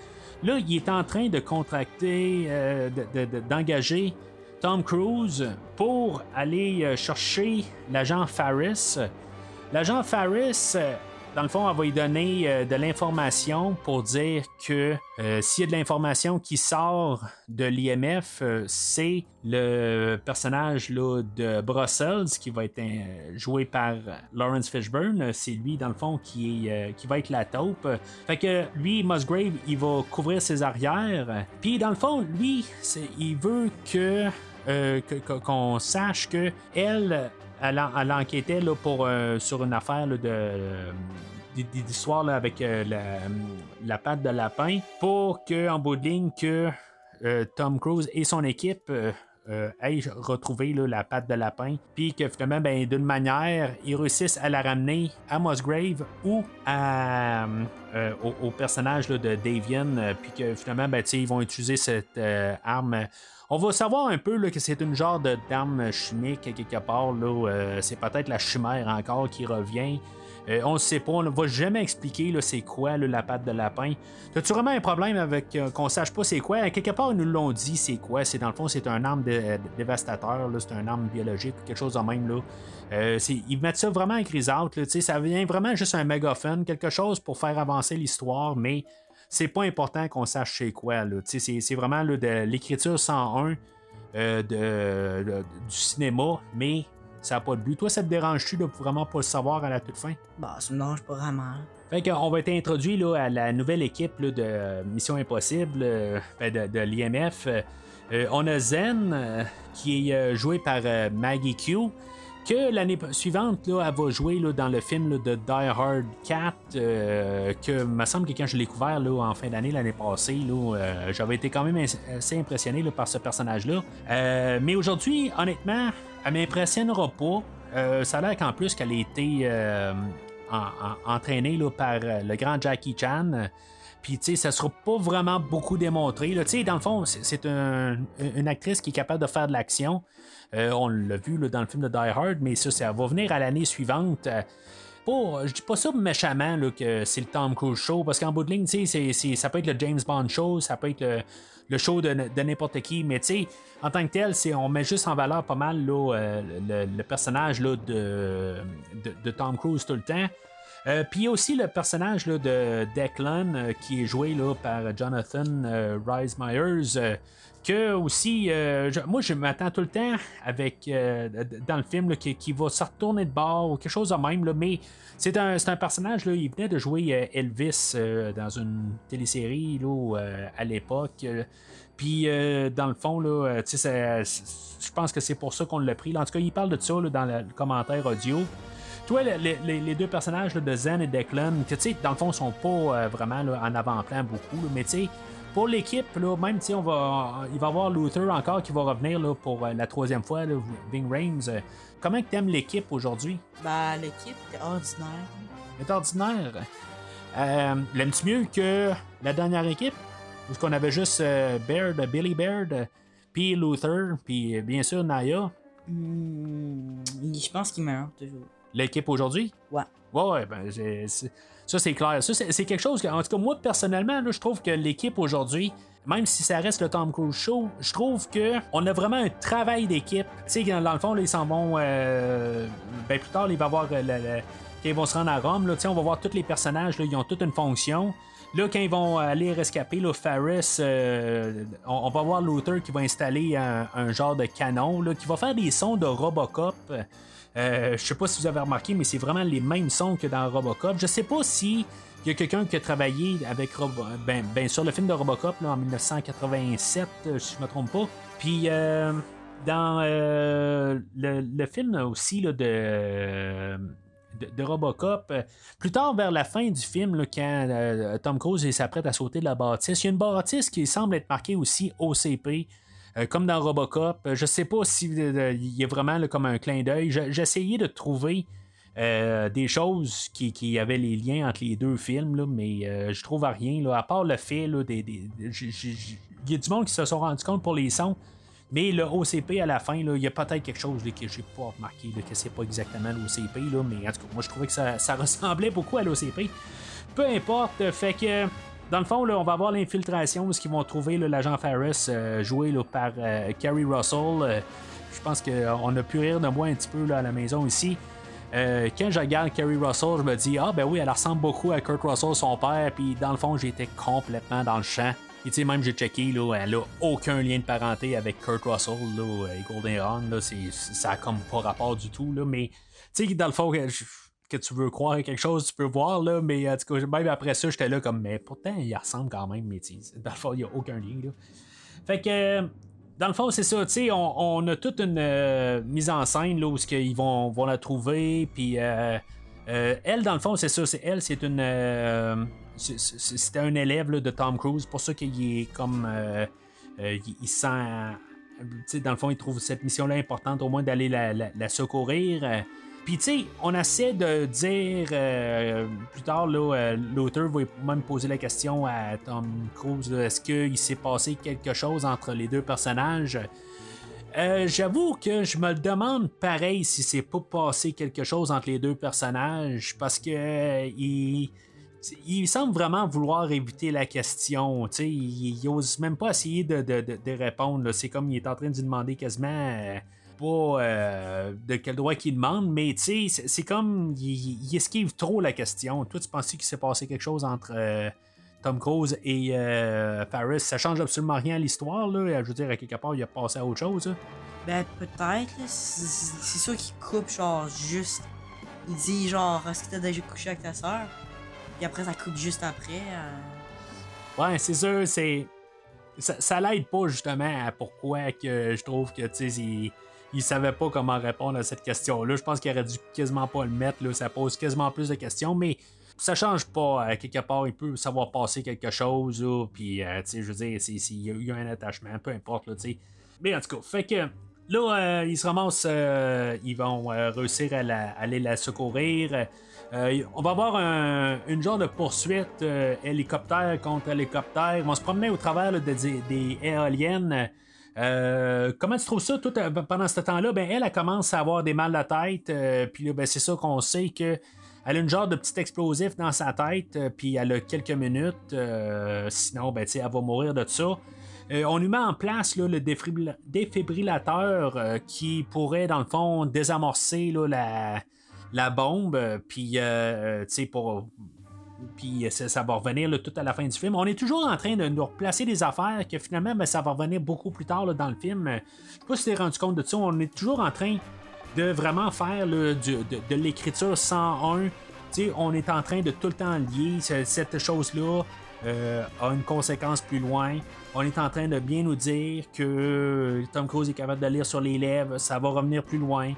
là, il est en train de contracter, euh, de- d'engager Tom Cruise pour aller chercher l'agent Farris. L'agent Farris, dans le fond, elle va lui donner euh, de l'information pour dire que euh, s'il y a de l'information qui sort de l'IMF, euh, c'est le personnage là, de Brussels qui va être joué par Lawrence Fishburne. C'est lui, dans le fond, qui, va être la taupe. Fait que lui, Musgrave, il va couvrir ses arrières. Puis, dans le fond, lui, il veut qu'on sache que elle, elle, elle enquêtait là, pour, euh, sur une affaire de, euh, d'histoire avec euh, la, patte de lapin pour que en bout de ligne que Tom Cruise et son équipe aillent retrouver là, la patte de lapin puis que finalement ben, d'une manière ils réussissent à la ramener à Musgrave ou au, personnage de Davian puis que finalement ben, ils vont utiliser cette arme on va savoir un peu là, que c'est une genre de d'arme chimique quelque part. Là, euh, c'est peut-être la chimère encore qui revient. Euh, on ne sait pas, on ne va jamais expliquer c'est quoi la patte de lapin. As-tu vraiment un problème avec euh, qu'on sache pas c'est quoi? Quelque part, ils nous l'ont dit c'est quoi? C'est dans le fond, c'est un arme dévastateur, c'est un arme biologique, quelque chose de même. Là. Ils mettent ça vraiment en crise out. là, ça vient vraiment juste un mégaphone, quelque chose pour faire avancer l'histoire, mais c'est pas important qu'on sache c'est quoi. C'est, vraiment là, de l'écriture 101 euh, de, de- du cinéma, mais ça n'a pas de but. Toi, ça te dérange-tu de vraiment pas le savoir à la toute fin? Bah, ça me dérange pas vraiment. Fait qu'on va être introduit là, à la nouvelle équipe là, de Mission Impossible, euh, ben, de, de l'IMF. Euh, on a Zen, qui est joué par Maggie Q, que l'année suivante, là, elle va jouer dans le film de Die Hard 4, euh, que me semble que quand je l'ai couvert là, en fin d'année l'année passée, euh, j'avais été quand même assez impressionné par ce personnage-là. Euh, mais aujourd'hui, honnêtement, elle m'impressionnera pas. Ça a l'air qu'en plus qu'elle a été en- en- entraînée par le grand Jackie Chan. Puis, tu sais, ça sera pas vraiment beaucoup démontré. Tu sais, dans le fond, c'est c'est un- une actrice qui est capable de faire de l'action. Euh, on l'a vu là, dans le film de Die Hard, mais ça, ça va venir à l'année suivante. Euh, pas- je dis pas ça méchamment là, que c'est le Tom Cruise show, parce qu'en bout de ligne, ça peut être le James Bond show, ça peut être le, show de, n'importe qui, mais en tant que tel, on met juste en valeur pas mal euh, le, personnage là, de Tom Cruise tout le temps. Euh, Puis aussi le personnage de Declan euh, qui est joué là, par Jonathan euh, Rhys Myers. euh, que aussi, euh, moi je m'attends tout le temps avec dans le film qui, va se retourner de bord ou quelque chose de même, là, mais c'est un, un personnage, là, il venait de jouer Elvis dans une télésérie là, à l'époque. puis dans le fond, là, je pense que c'est pour ça qu'on l'a pris. là. En tout cas, il parle de ça là, dans le commentaire audio. Toi, le- le- les, les deux personnages là, de Zen et Declan, que tu sais, dans le fond, sont pas euh, vraiment là, en avant-plan beaucoup, là, mais tu sais, pour l'équipe, là, même on va, il va y avoir Luther encore qui va revenir là, pour euh, la troisième fois, là, Ving Rhames. Euh, comment tu aimes l'équipe aujourd'hui? Bah, l'équipe était ordinaire. Elle est ordinaire. Euh, L'aimes-tu mieux que la dernière équipe? Où qu'on avait juste Baird, Billy Baird, puis Luther, puis bien sûr Naya. Hmm, je pense qu'il meurt toujours. L'équipe aujourd'hui? Ouais. Ouais, ouais, ben, c'est- ça c'est clair. Ça, c'est quelque chose que, en tout cas, moi personnellement, là, je trouve que l'équipe aujourd'hui, même si ça reste le Tom Cruise Show, je trouve que on a vraiment un travail d'équipe. Tu sais, dans, dans le fond, là, ils s'en vont. euh, ben, plus tard, il va avoir euh, quand ils vont se rendre à Rome, là, tu sais, on va voir tous les personnages, là, ils ont toute une fonction. Là, quand ils vont aller rescaper là, Ferris, euh, on, on va voir Luther qui va installer un, un genre de canon là, qui va faire des sons de Robocop. Euh, je sais pas si vous avez remarqué, mais c'est vraiment les mêmes sons que dans Robocop. Je sais pas si y a quelqu'un qui a travaillé avec ben, ben sur le film de Robocop là, en 1987, euh, si je me trompe pas. Puis euh, dans euh, le, film aussi là, de, de, Robocop, plus tard vers la fin du film, là, quand Tom Cruise s'apprête à sauter de la bâtisse, il y a une bâtisse qui semble être marquée aussi OCP. Euh, comme dans Robocop, Euh, je sais pas si euh, il y a vraiment comme un clin d'œil. Je- J'ai essayé de trouver des choses qui, avaient les liens entre les deux films, là, mais je trouve rien. Là, à part le fait, là, des, des- il y a du monde qui se sont rendus compte pour les sons. Mais le OCP à la fin, il y a peut-être quelque chose là, que j'ai pas remarqué, là, que c'est pas exactement l'OCP, mais en tout cas, moi je trouvais que ça, ça ressemblait beaucoup à l'OCP. Peu importe, fait que dans le fond, là, on va avoir l'infiltration où ils vont trouver l'agent Ferris euh, joué par euh, Russell. Euh, je pense qu'on a pu rire de moi un petit peu à la maison ici. Euh, quand je regarde Carrie Russell, je me dis Ah, ben oui, elle ressemble beaucoup à Kurt Russell, son père. Puis dans le fond, j'étais complètement dans le champ. Et tu sais, même j'ai checké, là, elle a aucun lien de parenté avec Kurt Russell et Golden Run. Là, ça a comme pas rapport du tout. Là, mais tu sais, dans le fond, je- que tu veux croire quelque chose, tu peux voir, là, mais en tout cas, même après ça, j'étais là comme, mais pourtant, il ressemble quand même, mais dans le fond, il n'y a aucun lien, là. Fait que, dans le fond, c'est ça, tu sais, on, a toute une euh, mise en scène, là, où ce qu'ils vont, vont la trouver, puis euh, euh, elle, dans le fond, c'est ça, c'est elle, c'est une... c'était un élève de Tom Cruise, pour ça qu'il est comme... il, il sent... dans le fond, il trouve cette mission-là importante, au moins d'aller la- la secourir. Puis, tu sais, on essaie de dire euh, plus tard, euh, l'auteur va même poser la question à Tom Cruise est-ce qu'il s'est passé quelque chose entre les deux personnages? Euh, J'avoue que je me le demande pareil si c'est pas passé quelque chose entre les deux personnages parce que il, il semble vraiment vouloir éviter la question. Il, il ose même pas essayer de, de- de- répondre. C'est comme il est en train de demander quasiment. Euh, pas euh, de quel droit qu'il demande, mais tu sais, c'est- comme il, il esquive trop la question. Toi, tu pensais qu'il s'est passé quelque chose entre euh, Tom Cruise et euh, Paris, ça change absolument rien à l'histoire. Là. Je veux dire, à quelque part, il a passé à autre chose. là. Ben, peut-être. C'est sûr qu'il coupe, genre, juste. Il dit, genre, est-ce que t'as déjà couché avec ta soeur? Puis après, ça coupe juste après. euh. Ouais, c'est sûr, c'est. Ça, ça l'aide pas justement à pourquoi que je trouve que tu sais, il, savait pas comment répondre à cette question-là. Je pense qu'il aurait dû quasiment pas le mettre, là. ça pose quasiment plus de questions, mais ça change pas. À quelque part, il peut savoir passer quelque chose, puis euh, je veux dire, c'est- c'est- il y a eu un attachement, peu importe, là. Mais en tout cas, fait que. Là, euh, ils se ramassent, euh, ils vont euh, réussir à aller la secourir. Euh, on va avoir un- une genre de poursuite euh, hélicoptère contre hélicoptère. Ils vont se promener au travers des, des éoliennes. Euh, comment tu trouves ça tout, pendant ce temps-là? Ben, elle, commence à avoir des mal de tête. euh, puis là, ben, c'est ça qu'on sait que. Elle a une genre de petit explosif dans sa tête, euh, puis elle a quelques minutes. sinon, ben, elle va mourir de ça. On lui met en place le défibril- défibrillateur qui pourrait, dans le fond, désamorcer la, bombe. Puis, euh, pour. Puis ça, ça va revenir tout à la fin du film. On est toujours en train de nous replacer des affaires que finalement, ben, ça va revenir beaucoup plus tard dans le film. Euh, Je sais pas si tu t'es rendu compte de ça. On est toujours en train de vraiment faire de, l'écriture 101. Tu sais, on est en train de tout le temps lier ce- cette chose-là euh, a une conséquence plus loin. On est en train de bien nous dire que Tom Cruise est capable de lire sur les lèvres, ça va revenir plus loin.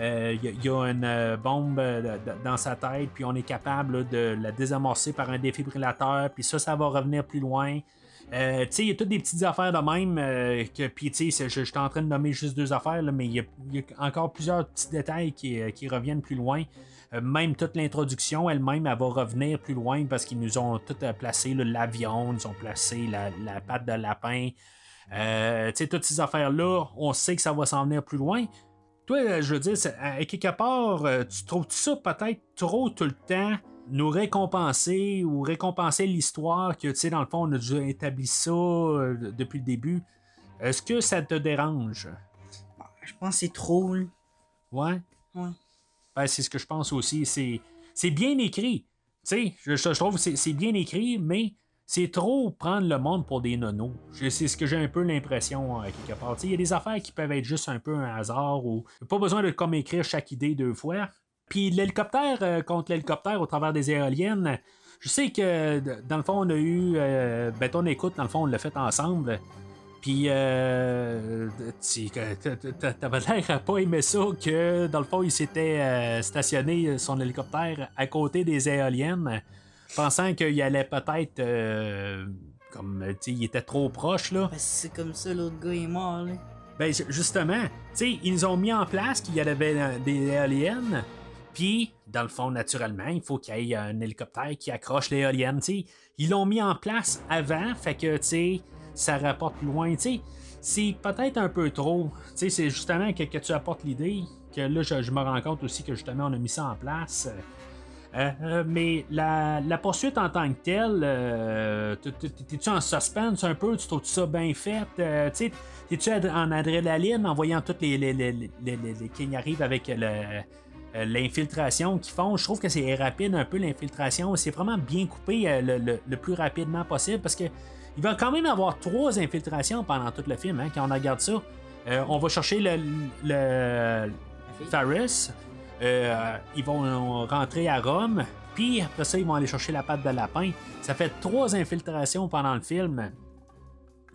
Euh, Il y, a- il y a une euh, bombe euh, dans sa tête, puis on est capable de la désamorcer par un défibrillateur, puis ça, ça va revenir plus loin. Euh, tu sais, il y a toutes des petites affaires de même, euh, que, puis tu sais, je, suis en train de nommer juste deux affaires, mais il y, a, encore plusieurs petits détails qui, euh, reviennent plus loin. Euh, même toute l'introduction elle-même, elle va revenir plus loin parce qu'ils nous ont tout euh, placé l'avion, ils ont placé la, la patte de lapin. Euh, tu sais, toutes ces affaires-là, on sait que ça va s'en venir plus loin. Toi, euh, je veux dire, à quelque part, euh, tu trouves ça peut-être trop tout le temps nous récompenser ou récompenser l'histoire que, tu sais, dans le fond, on a déjà établi ça euh, depuis le début? Est-ce que ça te dérange? Je pense que c'est trop, là. Ouais? Ouais. Ben, c'est ce que je pense aussi. C'est, bien écrit. Tu sais, je, je trouve que c'est bien écrit, mais c'est trop prendre le monde pour des nonos. C'est ce que j'ai un peu l'impression, euh, quelque part. Il y a des affaires qui peuvent être juste un peu un hasard ou pas besoin de comme écrire chaque idée deux fois. Puis l'hélicoptère euh, contre l'hélicoptère au travers des éoliennes, je sais que dans le fond, on a eu. Euh, ben, ton écoute, dans le fond, on l'a fait ensemble. Puis, euh, t'avais l'air à pas aimer ça que, dans le fond, il s'était stationné son hélicoptère à côté des éoliennes, pensant qu'il allait peut-être, euh, comme, tu sais, il était trop proche, là. Que c'est comme ça, l'autre gars est mort, là. Ben, ju- justement, tu sais, ils nous ont mis en place qu'il y avait euh, des éoliennes, puis, dans le fond, naturellement, il faut qu'il y ait un hélicoptère qui accroche l'éolienne, tu sais. Ils l'ont mis en place avant, fait que, tu sais, ça rapporte loin, tu sais. C'est peut-être un peu trop. Tu sais, c'est justement que, que tu apportes l'idée, que là, je, je me rends compte aussi que justement, on a mis ça en place. Euh, mais la, la poursuite en tant que telle, euh, t'es-tu en suspense un peu? Tu trouves ça bien fait? Euh, tu t'es-tu en adrénaline en voyant toutes les, les, les, les, les- les- qui arrivent avec euh, l'infiltration qu'ils font? Je trouve que c'est rapide un peu l'infiltration. C'est vraiment bien coupé le, le- le plus rapidement possible parce que il va quand même avoir trois infiltrations pendant tout le film, hein, quand on regarde ça. On va chercher le, le Faris. Euh, ils vont rentrer à Rome. Puis après ça, ils vont aller chercher la patte de lapin. Ça fait trois infiltrations pendant le film.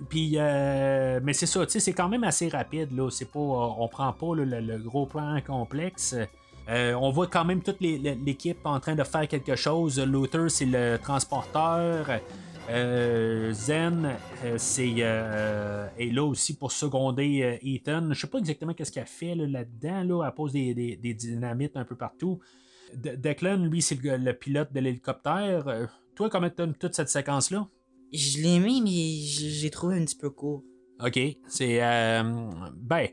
Puis, euh, mais c'est ça, c'est quand même assez rapide, là. Pas, on prend pas le, gros plan complexe. Euh, on voit quand même toute l'équipe en train de faire quelque chose. Luther, c'est le transporteur. Euh, Zen, euh, c'est euh, est là aussi pour seconder euh, Ethan. Je sais pas exactement qu'est-ce qu'elle fait là, là-dedans. Là, elle pose des, des- des dynamites un peu partout. De- Declan, lui, c'est le, le pilote de l'hélicoptère. Toi, comment t'aimes toute cette séquence-là? Je l'ai aimé, mais l'ai trouvé un petit peu court. OK. C'est. ben.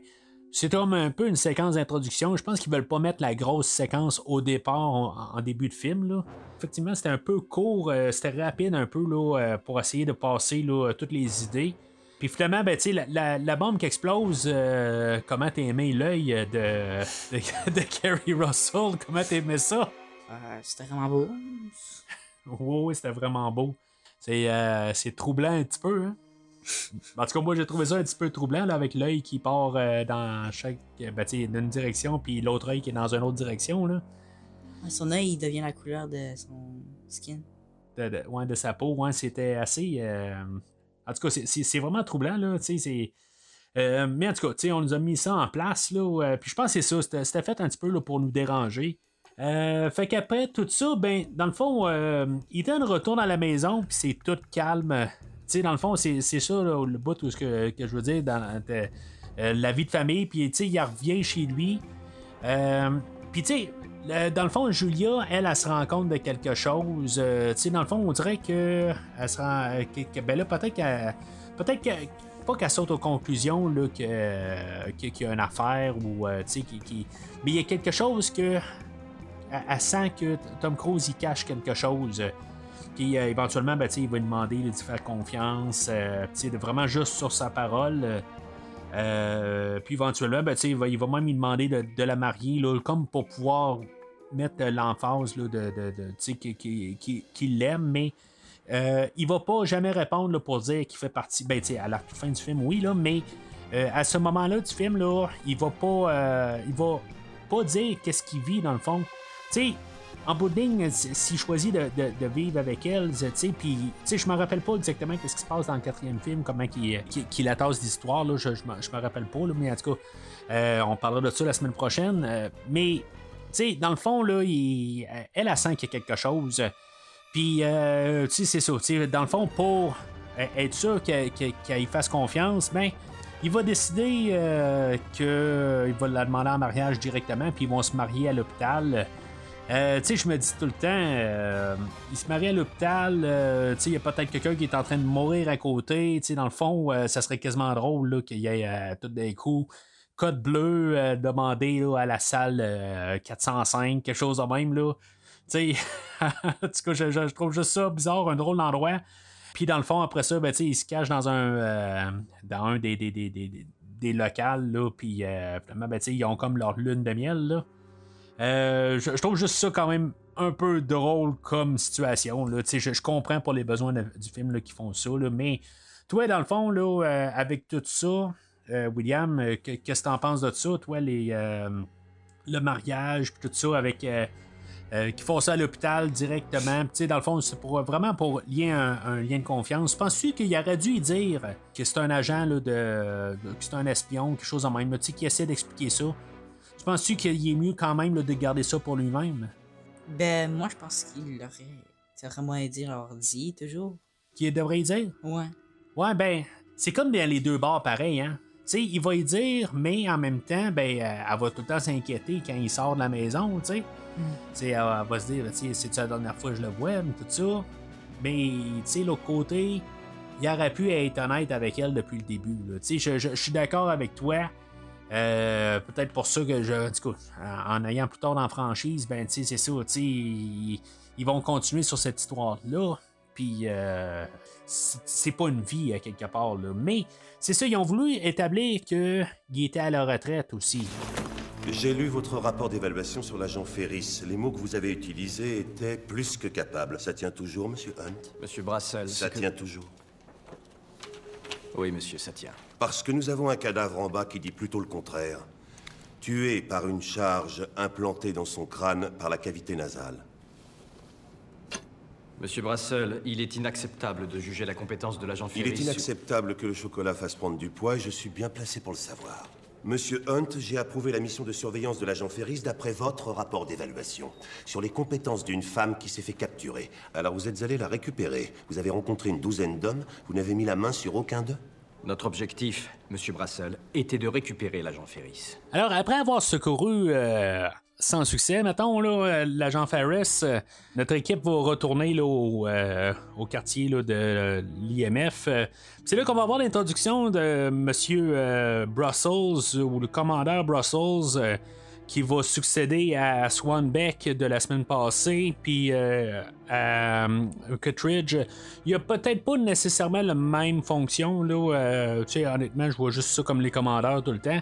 C'est comme un peu une séquence d'introduction. Je pense qu'ils veulent pas mettre la grosse séquence au départ, en, en début de film. Là. Effectivement, c'était un peu court, euh, c'était rapide un peu là, euh, pour essayer de passer là, toutes les idées. Puis finalement, ben, tu sais, la, la- la bombe qui explose, euh, comment t'as aimé l'œil de, de, de Kerry Russell? Comment t'as aimé ça? Euh, C'était vraiment beau. Oui, oui, c'était vraiment beau. C'est, euh, troublant un petit peu. Hein? En tout cas, moi, j'ai trouvé ça un petit peu troublant là, avec l'œil qui part euh, dans chaque. Ben, tu sais, d'une direction, puis l'autre œil qui est dans une autre direction. Là. Son œil, il devient la couleur de son skin. De, de- ouais, de sa peau, ouais, c'était assez. euh, En tout cas, c'est- vraiment troublant, là. Tu sais, c'est. Euh, mais en tout cas, tu sais, on nous a mis ça en place, là. puis je pense que c'est ça. C'était c'était fait un petit peu là, pour nous déranger. Euh, fait qu'après tout ça, ben, dans le fond, euh, Ethan retourne à la maison, puis c'est tout calme. Sais, dans le fond, c'est ça, le bout où ce que, que je veux dire, dans euh, la vie de famille, puis tu sais, il revient chez lui. Euh, puis tu sais, dans le fond, Julia, elle, elle, se rend compte de quelque chose. Euh, tu sais, dans le fond, on dirait que elle se rend, euh, que, ben là, peut-être qu'elle, peut-être que pas qu'elle saute aux conclusions qu'il y a une affaire ou qui, mais il y a quelque chose que elle sent que Tom Cruise il cache quelque chose. Puis euh, éventuellement, ben, il va lui demander de lui faire confiance, euh, vraiment juste sur sa parole. euh, euh, puis éventuellement, ben, il, va, il va même lui demander de, la marier, là, comme pour pouvoir mettre euh, l'emphase de, de, de- qu'il l'aime, mais il va pas jamais répondre là, pour dire qu'il fait partie. Ben, à la fin du film, oui, là, mais à ce moment-là du film, là, il va pas. il va pas dire qu'est-ce qu'il vit dans le fond. Tu sais, en bout de ligne, s'il choisit de, vivre avec elle, tu sais, puis, tu sais, je me rappelle pas exactement ce qui se passe dans le quatrième film, comment qu'il qu'il- qu'il la tasse d'histoire, là, je, je, me, je me rappelle pas, là, mais en tout cas, euh, on parlera de ça la semaine prochaine. euh, mais, tu sais, dans le fond, là, il- elle, elle sent qu'il y a quelque chose. Puis, euh, tu sais, c'est ça. Dans le fond, pour euh, être sûr qu'elle fasse confiance, ben, il va décider euh, qu'il va la demander en mariage directement, puis ils vont se marier à l'hôpital. Euh, tu sais, je me dis tout le temps, euh, il se marie à l'hôpital, euh, il y a peut-être quelqu'un qui est en train de mourir à côté, tu dans le fond, euh, ça serait quasiment drôle qu'il y ait euh, tout d'un coup code bleu demandé là, à la salle euh, 405, quelque chose de même, là. Tu sais, je, trouve juste ça bizarre, un drôle d'endroit. Puis dans le fond, après ça, ben, ils se cachent dans un, dans un des, des, des, des, des locales, là, puis finalement, ben, ils ont comme leur lune de miel, là. Euh, je, trouve juste ça quand même un peu drôle comme situation. Là. Je, je comprends pour les besoins du film qui font ça, mais toi, dans le fond, là, euh, avec tout ça, euh, William, euh, que- qu'est-ce que t'en penses de ça? Toi, les, euh, le mariage, tout ça, avec qui font ça à l'hôpital directement? Dans le fond, c'est pour, vraiment pour lier un, lien de confiance. Penses-tu qu'il aurait dû y dire que c'est un agent, là, de, que c'est un espion, quelque chose en même, qui essaie d'expliquer ça? Tu penses-tu qu'il est mieux quand même là, de garder ça pour lui-même? Ben, moi, je pense qu'il l'aurait. C'est vraiment leur dit toujours. Qu'il devrait y dire? Ouais. Ouais, ben, c'est comme dans les deux bars pareil, hein. Tu sais, il va y dire, mais en même temps, ben, euh, elle va tout le temps s'inquiéter quand il sort de la maison, tu sais. Tu sais, elle, elle va se dire, tu sais, c'est la dernière fois que je le vois, mais tout ça. Mais, tu sais, l'autre côté, il aurait pu être honnête avec elle depuis le début. Tu sais, je, je- je suis d'accord avec toi. Euh, peut-être pour ça que je. En tout cas, en, ayant plus tard dans la franchise, ben, tu sais, c'est ça, tu sais, ils, ils vont continuer sur cette histoire-là. Puis, euh, c'est pas une vie, à quelque part, là. Mais, c'est ça, ils ont voulu établir qu'il était à la retraite aussi. J'ai lu votre rapport d'évaluation sur l'agent Ferris. Les mots que vous avez utilisés étaient plus que capables. Ça tient toujours, monsieur Hunt? Monsieur Brassel, Ça que- tient toujours. Oui, monsieur, ça tient. Parce que nous avons un cadavre en bas qui dit plutôt le contraire. Tué par une charge implantée dans son crâne par la cavité nasale. Monsieur Brassel, il est inacceptable de juger la compétence de l'agent Il Ferris. est inacceptable que le chocolat fasse prendre du poids et je suis bien placé pour le savoir. Monsieur Hunt, j'ai approuvé la mission de surveillance de l'agent Ferris d'après votre rapport d'évaluation sur les compétences d'une femme qui s'est fait capturer. Alors vous êtes allé la récupérer. Vous avez rencontré une douzaine d'hommes. Vous n'avez mis la main sur aucun d'eux Notre objectif, monsieur Brassel, était de récupérer l'agent Ferris. Alors, après avoir secouru euh, sans succès, mettons, euh, l'agent Ferris, euh, notre équipe va retourner là, au, au quartier là, de l'IMF. C'est là qu'on va avoir l'introduction de Monsieur Brussels, ou le commandeur Brussels, qui va succéder à Swan Beck de la semaine passée, puis euh, à euh, Kittredge. Il a peut-être pas nécessairement la même fonction, là. euh, honnêtement, je vois juste ça comme les commandeurs tout le temps.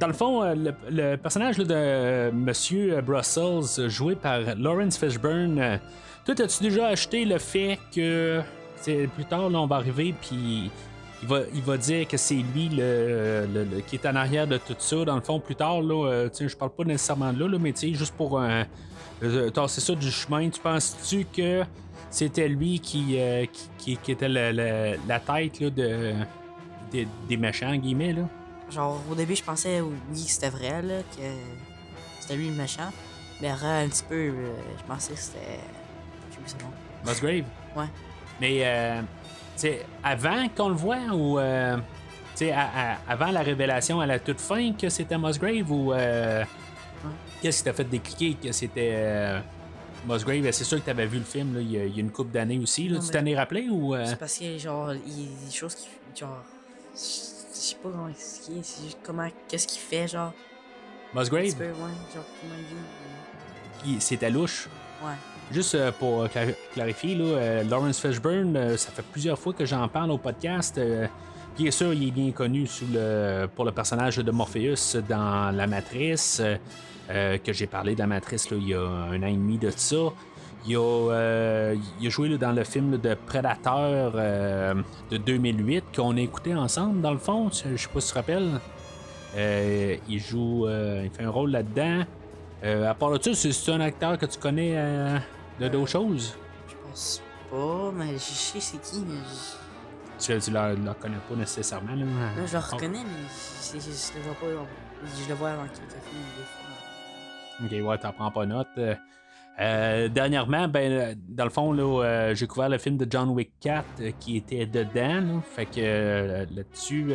Dans le fond, euh, le, personnage de euh, Monsieur Brussels, joué par Lawrence Fishburne, euh, toi, as-tu déjà acheté le fait que plus tard, là, on va arriver, puis il va, il va dire que c'est lui le, le- le- qui est en arrière de tout ça. Dans le fond, plus tard, là, euh, je parle pas nécessairement de là, là, mais juste pour un. Euh, tasser ça du chemin, tu penses-tu que c'était lui qui, euh, qui, qui- était le- le- la tête là, de, des, des méchants, guillemets, là? Genre, au début, je pensais, oui, que c'était vrai, là, que c'était lui le méchant. Mais après, un petit peu, euh, je pensais que c'était. Je sais nom. Musgrave? Ouais. Mais, euh, avant qu'on le voit ou. euh, à- à- avant la révélation à la toute fin que c'était Musgrave ou. euh, Qu'est-ce qui t'a fait décliquer que c'était. euh, Musgrave, c'est sûr que tu avais vu le film là, il, y a, une couple d'années aussi. Là. Non, tu t'en es rappelé ou. euh, C'est parce que, genre, il y a des choses qui. Genre. Je sais pas comment expliquer. C'est juste comment. Qu'est-ce qu'il fait, genre? Un petit Musgrave, peu, ouais. Genre, comment il c'était louche. Ouais. Juste euh, pour cla- clarifier, euh, Lawrence Fishburne, euh, ça fait plusieurs fois que j'en parle au podcast. euh, bien sûr, il est bien connu pour le personnage de Morpheus dans La Matrice, euh, euh, que j'ai parlé de La Matrice il y a un an et demi de ça. Il a, euh, joué dans le film de Predator euh, de 2008 qu'on a écouté ensemble, dans le fond. Je sais pas si tu te rappelles. Euh, il joue, euh, il fait un rôle là-dedans. Euh, à part de ça, c'est- un acteur que tu connais euh, de d'autres choses? Je pense pas, mais je sais c'est qui, mais. Tu, tu le connais pas nécessairement. Là. Là, je le Oh, reconnais, mais je, je, je le vois pas. Je le vois dans quelques films, des fois. Ok, ouais, t'en prends pas note. Euh, euh, dernièrement, ben, euh, dans le fond, là, euh, j'ai couvert le film de John Wick 4 euh, qui était dedans. là. fait que euh, là-dessus,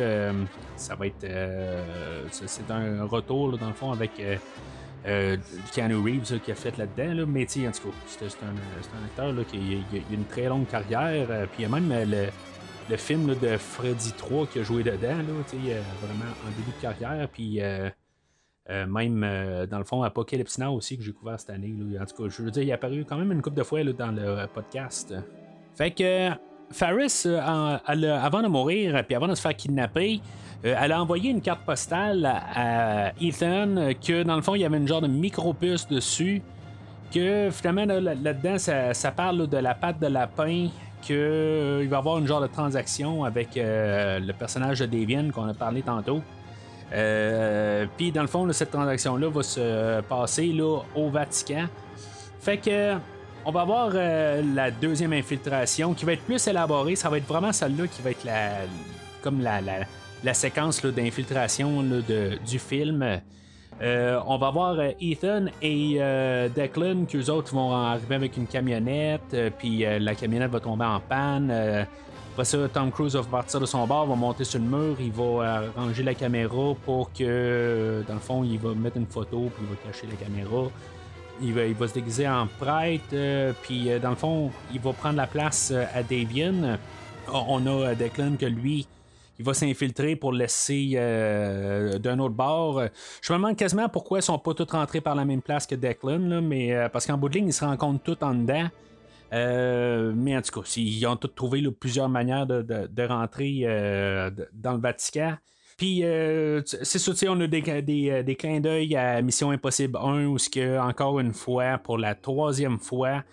ça va être. euh, c'est c'est un retour, là, dans le fond, avec. Euh, Keanu Reeves qui a fait là-dedans, là, mais en tout cas, c'est un, acteur qui a, une très longue carrière. euh, puis il y a même euh, le, film de Freddy 3 qui a joué dedans, euh, vraiment en début de carrière. Puis même, dans le fond, Apocalypse Now aussi que j'ai couvert cette année. En tout cas, je veux dire, il est apparu quand même une couple de fois dans le podcast. Fait que Faris, avant de mourir, puis avant de se faire kidnapper, elle a envoyé une carte postale à, Ethan euh, que dans le fond, il y avait une genre de micro-puce dessus. Que finalement, là, là- là-dedans, ça, parle de la patte de lapin. Qu'il va y avoir une genre de transaction avec euh, le personnage de Davian qu'on a parlé tantôt. Euh, Puis dans le fond, cette transaction-là va se passer là, au Vatican. Fait que on va avoir euh, la deuxième infiltration qui va être plus élaborée. Ça va être vraiment celle-là qui va être la comme la, la séquence d'infiltration du film. Euh, on va voir euh, Ethan et euh, Declan, qu'eux autres vont arriver avec une camionnette, euh, puis la camionnette va tomber en panne. après ça, Tom Cruise va partir de son bar, va monter sur le mur, il va ranger la caméra pour que, dans le fond, il va mettre une photo, puis il va cacher la caméra. Il va, il va se déguiser en prêtre, puis dans le fond, il va prendre la place à Davian. On a Declan que lui, il va s'infiltrer pour laisser euh, d'un autre bord. Je me demande quasiment pourquoi ils sont pas tous rentrés par la même place que Declan, mais euh, parce qu'en bout de ligne, ils se rencontrent tous en dedans. Euh, mais en tout cas, ils ont tous trouvé plusieurs manières de, rentrer dans le Vatican. Puis, euh, c'est ça, on a des, des clins d'œil à Mission Impossible 1, où ce que, encore une fois, pour la troisième fois,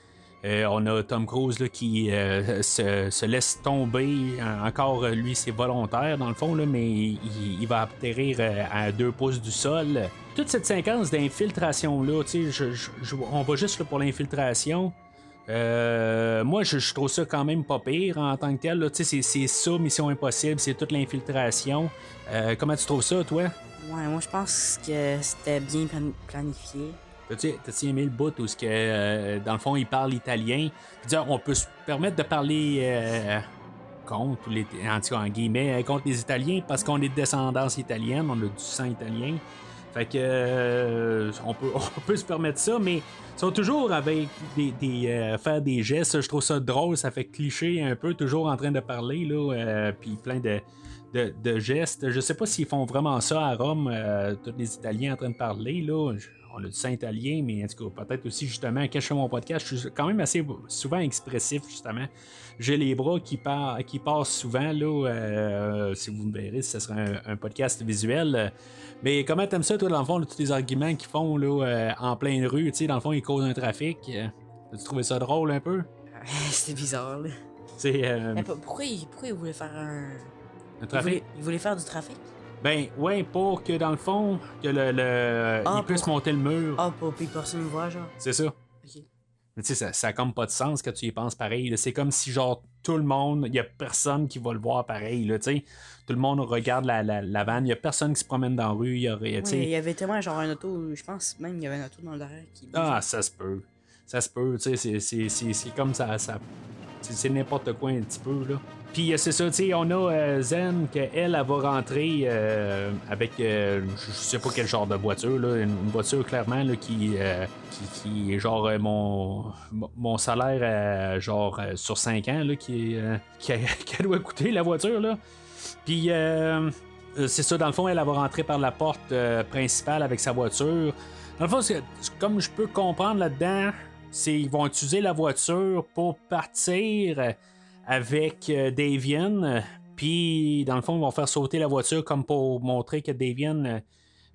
euh, on a Tom Cruise là, qui euh, se, se laisse tomber. Euh, Encore, lui, c'est volontaire dans le fond, là, mais il, va atterrir à deux pouces du sol. Toute cette séquence d'infiltration-là, on va juste pour l'infiltration. Moi, je, je trouve ça quand même pas pire en tant que tel. C'est, ça, Mission Impossible, c'est toute l'infiltration. Comment tu trouves ça, toi? Ouais, moi je pense que c'était bien plan- planifié. T'as-tu aimé le bout où, que, euh, dans le fond, il parle italien? Dire, on peut se permettre de parler euh, contre, les, guillemets, euh, contre les Italiens parce qu'on est de descendance italienne, on a du sang italien. Fait que on, peut, on peut se permettre ça, mais ils sont toujours avec des, faire des gestes. Je trouve ça drôle, ça fait cliché un peu, toujours en train de parler, là, puis plein de, de, gestes. Je sais pas s'ils font vraiment ça à Rome, tous les Italiens en train de parler, là. On a du sang italien, mais en tout cas, peut-être aussi justement, quand je fais mon podcast, je suis quand même assez souvent expressif, justement. J'ai les bras qui, par- qui passent souvent, là. euh, si vous me verrez, ce sera un, un podcast visuel. Mais comment t'aimes ça, toi, dans le fond, là, tous les arguments qu'ils font là, euh, en pleine rue, tu sais, dans le fond, ils causent un trafic. Euh, As-tu trouvé ça drôle un peu? C'était bizarre, là. Euh, Mais pourquoi, il, pourquoi il voulait faire un. un trafic? voulait, il voulait faire du trafic? Ben, ouais, pour que dans le fond, que le, le- Ah, il puisse pour- monter le mur. Ah, pour que personne ne voit, genre. C'est ça. Ok. Mais tu sais, ça, ça a comme pas de sens quand tu y penses pareil. C'est comme si, genre, tout le monde, il y a personne qui va le voir pareil, là, tu sais. Tout le monde regarde la, la, la vanne, il y a personne qui se promène dans la rue, il y. Ouais, il y avait tellement genre un auto, je pense même il y avait un auto dans le derrière qui. Ah, ça se peut. Ça se peut, tu sais, c'est comme ça. ça c'est n'importe quoi un petit peu, là. Puis euh, c'est ça, tu sais, on a euh, Zen, qu'elle, elle va rentrer euh, avec, euh, je sais pas quel genre de voiture, là, une voiture clairement, là, qui, qui, qui est genre mon, mon- salaire, genre, sur 5 ans, là, qui, doit coûter, la voiture, là. Puis, c'est ça, dans le fond, elle, elle va rentrer par la porte principale avec sa voiture. Dans le fond, comme je peux comprendre là-dedans, ils vont utiliser la voiture pour partir avec euh, Davian. Puis, dans le fond, ils vont faire sauter la voiture comme pour montrer que Davian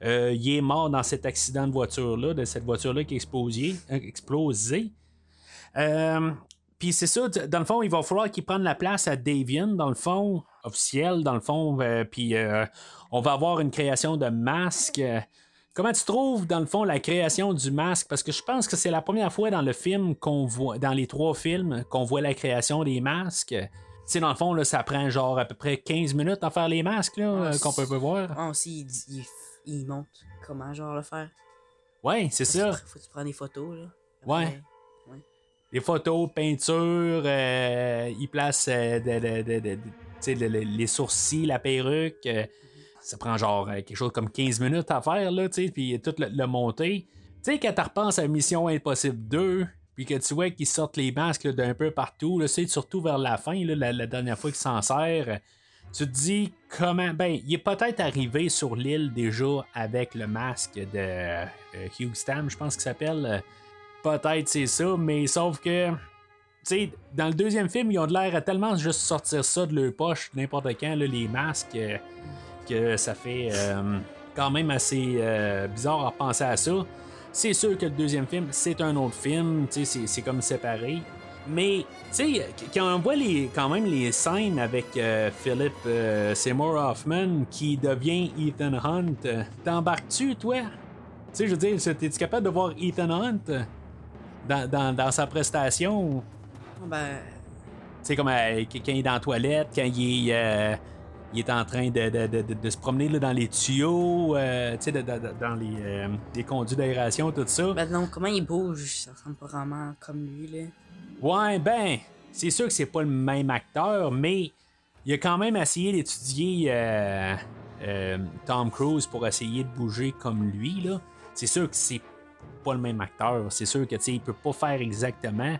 euh, est mort dans cet accident de voiture-là, de cette voiture-là qui explosé. euh, explosé. Euh, puis c'est ça, dans le fond, il va falloir qu'il prenne la place à Davian, dans le fond, officiel, dans le fond. puis on va avoir une création de masque. Comment tu trouves, dans le fond, la création du masque? Parce que je pense que c'est la première fois dans le film qu'on voit, dans les trois films, qu'on voit la création des masques. Tu sais, dans le fond, là, ça prend genre à peu près 15 minutes à faire les masques, là, Ah, euh, qu'on peut, peut voir. Ah, aussi, il, il, il montre comment genre le faire. Ouais, c'est ça. Faut que tu prends des photos, là. Ouais. Après, Des photos, peinture, euh, il place euh, de- de- de- les sourcils, la perruque. euh, ça prend genre euh, quelque chose comme 15 minutes à faire, là, tu sais, puis tout le, le monter. Tu sais, quand tu repenses à Mission Impossible 2, puis que tu vois qu'ils sortent les masques d'un peu partout, là, surtout vers la fin, la, dernière fois qu'ils s'en sert, euh, tu te dis comment. Ben, il est peut-être arrivé sur l'île déjà avec le masque de euh, Hugh Stam, je pense qu'il s'appelle. Peut-être c'est ça, mais sauf que. Tu sais, dans le deuxième film, ils ont de l'air à tellement juste sortir ça de leur poche n'importe quand, là, les masques, euh, que ça fait euh, quand même assez euh, bizarre à penser à ça. C'est sûr que le deuxième film, c'est un autre film, c'est- c'est comme séparé. Mais, tu sais, quand on voit les, quand même les scènes avec euh, Philip euh, Seymour Hoffman qui devient Ethan Hunt, t'embarques-tu, toi? Tu sais, je veux dire, es-tu capable de voir Ethan Hunt dans, dans- dans sa prestation? Ben, Tu sais, comme euh, quand il est dans la toilette, quand il est, euh, il est en train de, de- de- de- se promener là, dans les tuyaux, euh, dans les, euh, les conduits d'aération, tout ça. ben non, comment il bouge, ça ressemble pas vraiment comme lui, là. Ouais, ben, c'est sûr que c'est pas le même acteur, mais il a quand même essayé d'étudier euh, euh, Tom Cruise pour essayer de bouger comme lui, là. C'est sûr que c'est pas le même acteur. C'est sûr que, tu sais, il peut pas faire exactement.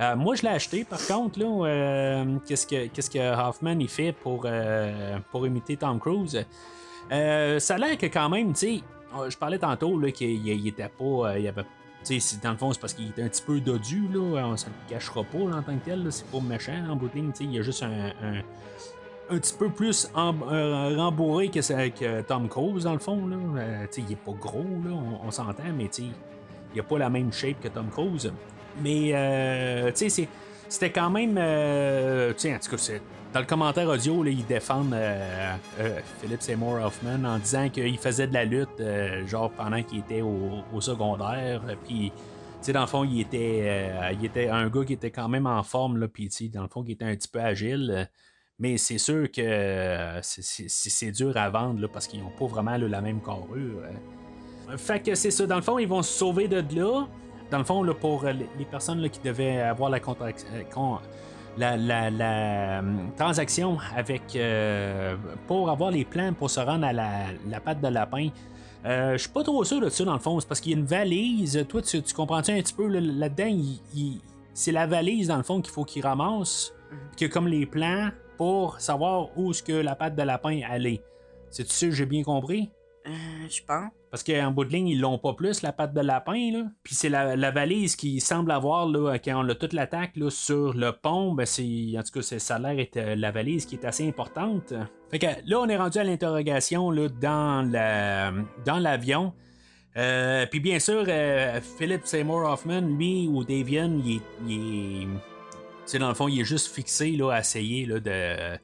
Euh, moi, je l'ai acheté, par contre, là. euh, qu'est-ce, que, qu'est-ce que Hoffman il fait pour, euh, pour imiter Tom Cruise? Ça a l'air que quand même, tu sais, euh, je parlais tantôt là, qu'il il- était pas. il dans le fond, c'est parce qu'il était un petit peu dodu, là. On se le cachera pas en tant que tel. là, C'est pas méchant en bout de ligne, Il y a juste un, un, petit peu plus em- rembourré que, que Tom Cruise, dans le fond. Là. Il est pas gros, là, on, on s'entend, mais il a pas la même shape que Tom Cruise. Mais, euh, tu sais, c'était quand même. euh, tu sais, en tout cas, dans le commentaire audio, ils défendent euh, euh, Philip Seymour Hoffman en disant qu'il faisait de la lutte, euh, genre pendant qu'il était au, secondaire. euh, Puis, tu sais, dans le fond, il était, euh, il était un gars qui était quand même en forme, là, puis, tu sais, dans le fond, qui était un petit peu agile. mais c'est sûr que c'est- dur à vendre là, parce qu'ils n'ont pas vraiment la même carrure. euh. Fait que c'est ça. Dans le fond, ils vont se sauver de là. Dans le fond, là, pour euh, les personnes là, qui devaient avoir la, euh, la, la- la, hum, transaction avec. euh, pour avoir les plans pour se rendre à la, patte de lapin. Euh, je suis pas trop sûr de ça, dans le fond. C'est parce qu'il y a une valise. Toi, tu, tu comprends-tu un petit peu là, là-dedans? c'est la valise, dans le fond, qu'il faut qu'il ramasse. Qui a comme les plans pour savoir où est-ce que la patte de lapin allait. C'est-tu sûr que j'ai bien compris? Euh, je pense. Parce qu'en bout de ligne, ils l'ont pas plus, la patte de lapin. Là. Puis c'est la, valise qui semble avoir, là, quand on a toute l'attaque sur le pont, ben c'est, en tout cas, ça a l'air être euh, la valise qui est assez importante. Fait que là, on est rendu à l'interrogation dans, la, dans l'avion. Euh, puis bien sûr, euh, Philip Seymour Hoffman, lui, ou Davian, il il dans le fond, il est juste fixé là, à essayer là, de,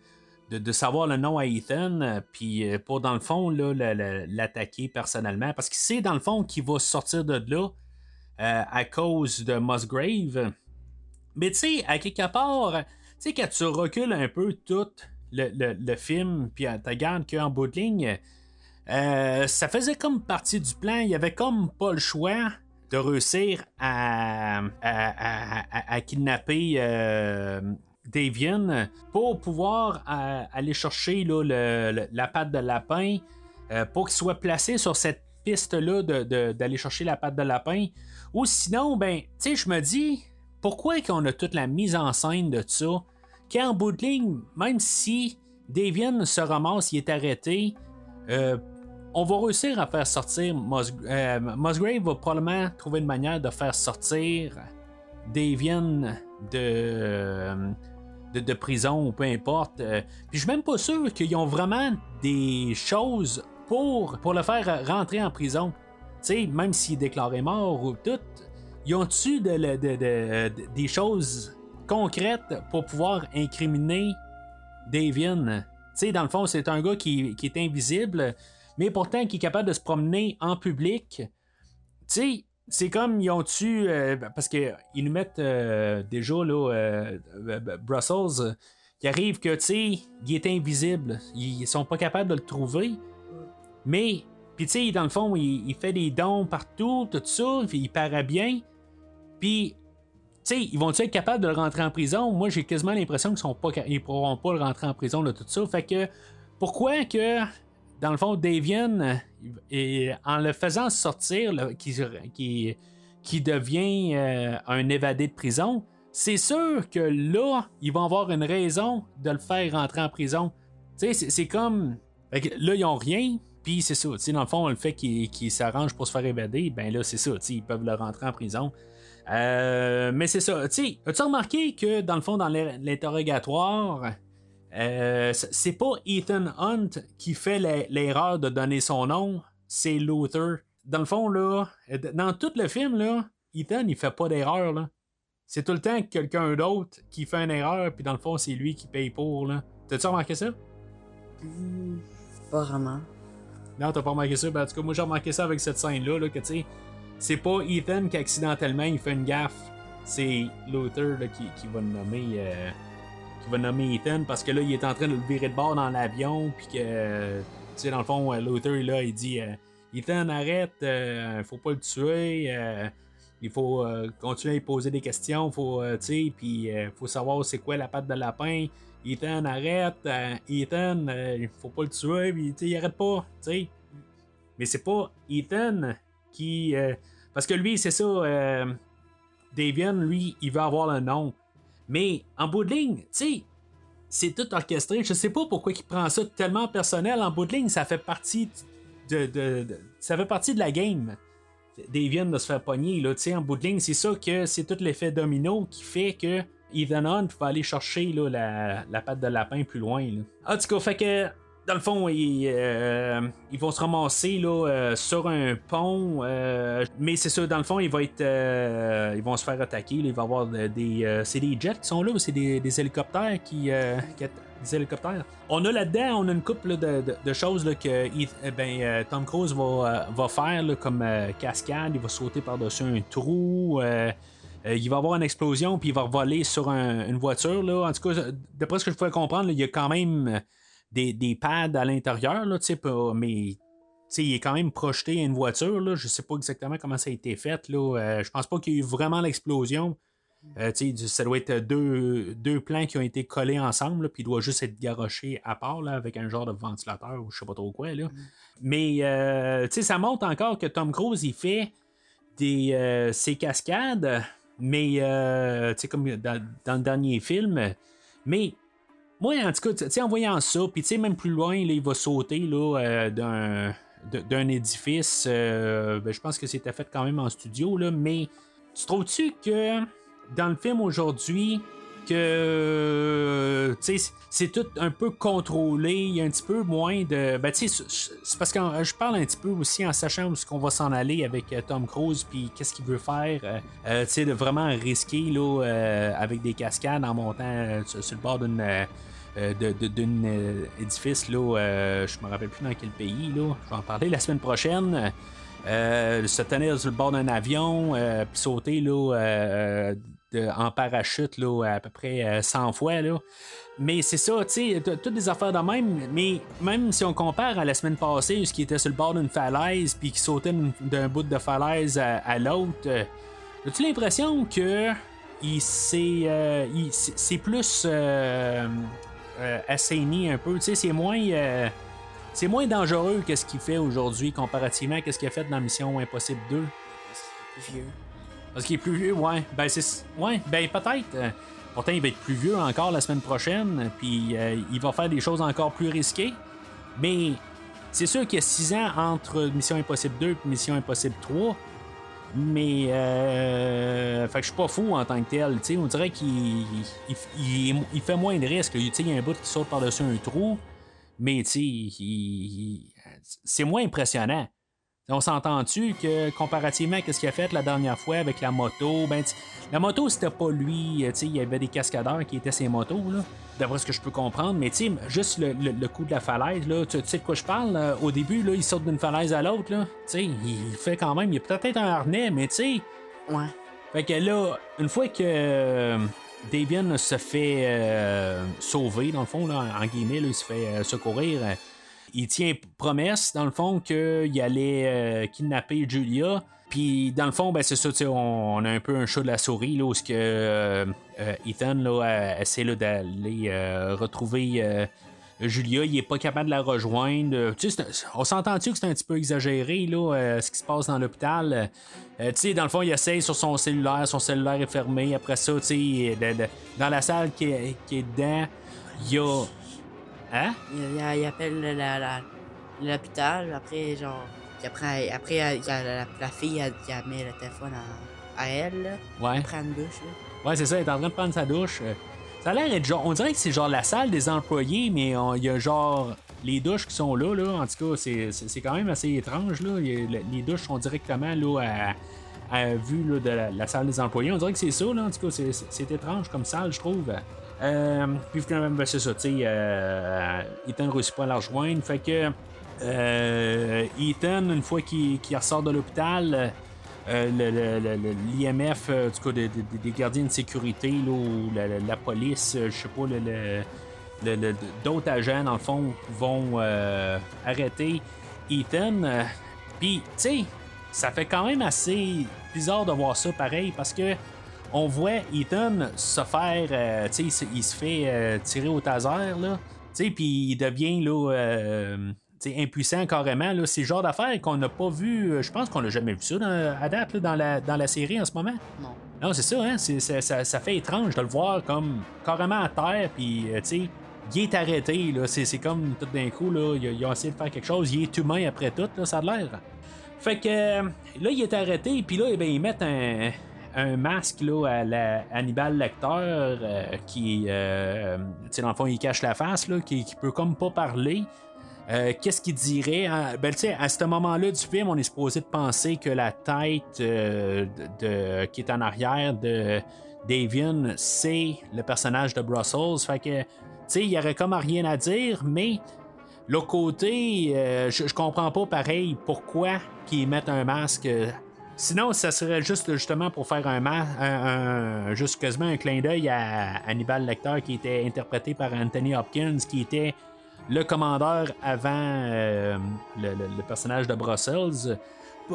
de, savoir le nom à Ethan, euh, puis euh, pour, dans le fond, l'attaquer personnellement, parce qu'il sait, dans le fond, qu'il va sortir de là euh, à cause de Musgrave. Mais tu sais, à quelque part, tu sais, quand tu recules un peu tout le, film, puis tu regardes qu'en bout de ligne, ça faisait comme partie du plan. Il y avait comme pas le choix de réussir à, kidnapper Davian pour pouvoir euh, aller chercher la patte de lapin euh, pour qu'il soit placé sur cette piste-là d'aller chercher la patte de lapin. Ou sinon, ben, tu je me dis, pourquoi qu'on a toute la mise en scène de ça? Qu'en bout de même si Davian se ramasse, il est arrêté, euh, on va réussir à faire sortir Mus- euh, va probablement trouver une manière de faire sortir Davian de, de, de prison ou peu importe. Euh, Puis je suis même pas sûr qu'ils ont vraiment des choses pour, pour le faire rentrer en prison. Sais, même s'il est déclaré mort ou tout, ils ont-tu de, de- de- de- des choses concrètes pour pouvoir incriminer Davian? Sais, dans le fond, c'est un gars qui, qui est invisible, mais pourtant qui est capable de se promener en public. Sais, c'est comme ils ont tu parce qu'ils nous mettent euh, déjà là euh, euh, Brussels euh, qui arrive que tu sais il est invisible. Ils sont pas capables de le trouver. Mais puis tu sais dans le fond il, fait des dons partout tout ça puis il paraît bien. Puis tu sais ils vont être capables de le rentrer en prison? Moi j'ai quasiment l'impression qu'ils sont pas ils pourront pas le rentrer en prison là tout ça. Fait que pourquoi que dans le fond, Davian, euh, et en le faisant sortir, qui, qui, qui devient euh, un évadé de prison, c'est sûr que là, ils vont avoir une raison de le faire rentrer en prison. C'est- c'est comme. là, ils ont rien, puis c'est ça. Dans le fond, le fait qu'ils qu'ils s'arrangent pour se faire évader, ben là, c'est ça. Ils peuvent le rentrer en prison. Euh, mais c'est ça. Tu sais, as-tu remarqué que dans le fond, dans l'in- l'interrogatoire, euh, c'est pas Ethan Hunt qui fait l'erreur de donner son nom, c'est Luther. Dans le fond, là, euh, dans tout le film, là, Ethan, il fait pas d'erreur, là. C'est tout le temps quelqu'un d'autre qui fait une erreur, puis dans le fond, c'est lui qui paye pour, là. T'as-tu remarqué ça? Hmm, Pas vraiment. Non, t'as pas remarqué ça? Ben, en tout cas, moi, j'ai remarqué ça avec cette scène-là, là, que tu sais, c'est pas Ethan qui accidentellement il fait une gaffe. C'est Luther là, qui, qui va le nommer. euh, qui va nommer Ethan parce que là, il est en train de le virer de bord dans l'avion, puis que, tu sais, dans le fond, euh, Luther, là, il dit euh, Ethan, arrête, euh, faut pas le tuer, euh, il faut continuer à lui poser des questions, faut, tu sais, puis faut savoir c'est quoi la patte de lapin. Ethan, arrête, Ethan, il faut pas le tuer, puis, tu sais, il arrête pas, tu sais. Mais c'est pas Ethan qui. parce que lui, c'est ça. Davian, lui, il veut avoir le nom. Mais en bout de ligne, tu c'est tout orchestré. Je sais pas pourquoi il prend ça tellement personnel. En bout de ligne, ça fait partie de, ça fait partie de la game. Davian de se faire pogner, là, en bout de ligne, c'est ça que c'est tout l'effet domino qui fait que Ethan Hunt va aller chercher là, la, la patte de lapin plus loin. Là. En tout fait que dans le fond, ils, euh, ils vont se ramasser là, euh, sur un pont. euh, mais c'est ça, dans le fond, ils vont être. ils vont se faire attaquer. il va y avoir de- des. c'est des jets qui sont là ou c'est des, hélicoptères qui. des hélicoptères? On a là-dedans, on a une couple de, choses que eh ben, Tom Cruise va, faire comme cascade. Il va sauter par-dessus un trou. il va avoir une explosion, puis il va voler sur un- une voiture. En tout cas, d'après ce que je pouvais comprendre, il y a quand même des, des pads à l'intérieur, là, mais il est quand même projeté à une voiture. Là. Je sais pas exactement comment ça a été fait. Là. Euh, je pense pas qu'il y ait eu vraiment l'explosion. Euh, ça doit être deux, deux plans qui ont été collés ensemble, puis il doit juste être garoché à part là, avec un genre de ventilateur ou je sais pas trop quoi. Là. Mais euh, ça montre encore que Tom Cruise il fait des euh, ses cascades, mais comme dans, dans le dernier film. Mais moi, en tout cas, en voyant ça, puis même plus loin, il va sauter euh, d'un, d'un édifice. euh, ben, je pense que c'était fait quand même en studio, là, mais tu trouves-tu que dans le film aujourd'hui, que sais, c'est tout un peu contrôlé, il y a un petit peu moins de. Ben, c'est parce que je parle un petit peu aussi en sachant où est-ce qu'on va s'en aller avec euh, Tom Cruise, puis qu'est-ce qu'il veut faire, euh, euh, de vraiment risquer, là, euh, avec des cascades en montant euh, sur le bord d'une. Euh, d'un euh, édifice, là, euh, je me rappelle plus dans quel pays, là. Je vais en parler la semaine prochaine. Se tenir sur le bord d'un avion, puis sauter là, en parachute là, à peu près euh, 100 fois. Là. Mais c'est ça, tu sais, toutes des affaires de même. Mais même si on compare à la semaine passée, ce qui était sur le bord d'une falaise, puis qui sautait d'un bout de falaise à, l'autre, euh, as-tu l'impression que c'est plus assaini un peu, tu sais, c'est moins. euh, c'est moins dangereux que ce qu'il fait aujourd'hui comparativement à ce qu'il a fait dans Mission Impossible 2. Plus vieux. Parce qu'il est plus vieux, ouais. Ben, c'est. Ouais, ben, peut-être. Euh, Pourtant, il va être plus vieux encore la semaine prochaine, puis euh, il va faire des choses encore plus risquées. Mais c'est sûr qu'il y a 6 ans entre Mission Impossible 2 et Mission Impossible 3. Mais euh, fait que je suis pas fou en tant que tel. tu sais, on dirait qu'il il, fait moins de risques. Il y a un bout qui saute par-dessus un trou. Mais c'est moins impressionnant. On s'entend-tu que comparativement à ce qu'il a fait la dernière fois avec la moto, ben la moto c'était pas lui, il y avait des cascadeurs qui étaient ses motos là, d'après ce que je peux comprendre, mais tu sais, juste le, le- le coup de la falaise là, tu, tu sais de quoi je parle là? Au début là, il saute d'une falaise à l'autre là, tu sais, il fait quand même, il a peut-être un harnais, mais tu sais, Ouais. fait que là, une fois que euh, Davian se fait euh, sauver, dans le fond, là, en guillemets, là, il se fait euh, secourir, euh, il tient promesse, dans le fond, qu'il allait euh, kidnapper Julia. Puis, dans le fond, ben, c'est ça, on, on a un peu un chat de la souris, là, où ce que euh, euh, Ethan là, essaie d'aller euh, retrouver Julia, il est pas capable de la rejoindre. Tu sais, on s'entend-tu que c'est un petit peu exagéré, là, ce qui se passe dans l'hôpital? Tu sais, dans le fond, il essaye sur son cellulaire, son cellulaire est fermé. Après ça, tu sais, dans la salle qui est, qui est dedans, il y a. Hein? Il, appelle l'hôpital, après, genre. Puis après, après il y a la, la fille, elle, elle met le téléphone à, à elle, là. Ouais. Elle prend une douche, là. Ouais, c'est ça, il est en train de prendre sa douche. Euh, Ça a l'air d'être genre. On dirait que c'est genre la salle des employés, mais il y a genre les douches qui sont là, là. En tout cas, c'est- quand même assez étrange, là. Les douches sont directement là à, à vue là, de la, la salle des employés. On dirait que c'est ça, là. En tout cas, c'est- étrange comme salle, je trouve. Euh, puis finalement, ben, c'est ça, tu sais, euh, Ethan réussit pas à la rejoindre. Fait que Ethan, une fois qu'il qu'il ressort de l'hôpital, euh, l'IMF, euh, du coup, des, gardiens de sécurité, ou la, police, euh, je sais pas, le- le- d'autres agents, dans le fond, vont euh, arrêter Ethan. euh, Puis, tu sais, ça fait quand même assez bizarre de voir ça pareil, parce que on voit Ethan se faire, euh, tu sais, il se- fait euh, tirer au taser, là, tu sais, puis il devient, là, euh, impuissant carrément. C'est le genre d'affaires qu'on n'a pas vu, euh, je pense qu'on n'a jamais vu ça dans- à date, là, dans, la, dans la série en ce moment. Non. Non, c'est ça, hein? ça, ça- ça fait étrange de le voir comme carrément à terre, puis, euh, tu sais, il est arrêté, là. C'est, comme tout d'un coup, là, ils, ils ont essayé de faire quelque chose, il est humain après tout, là, ça a l'air. Fait que euh, là, il est arrêté, puis là, eh ben, ils mettent un, un masque là, à la Hannibal Lecter euh, qui, euh, tu sais, dans le fond, il cache la face, là, qui, qui peut comme pas parler. Euh, Qu'est-ce qu'il dirait? hein? Ben, à ce moment-là du film, on est supposé de penser que la tête euh, qui est en arrière de Davian, c'est le personnage de Brussels. Fait que, il y aurait comme rien à dire, mais l'autre côté, euh, je, je comprends pas pareil pourquoi qu'ils mettent un masque. Sinon, ça serait juste justement pour faire un, un, un- un clin d'œil à Hannibal Lecter qui était interprété par Anthony Hopkins, qui était le commandeur avant euh, le, le- le personnage de Brussels.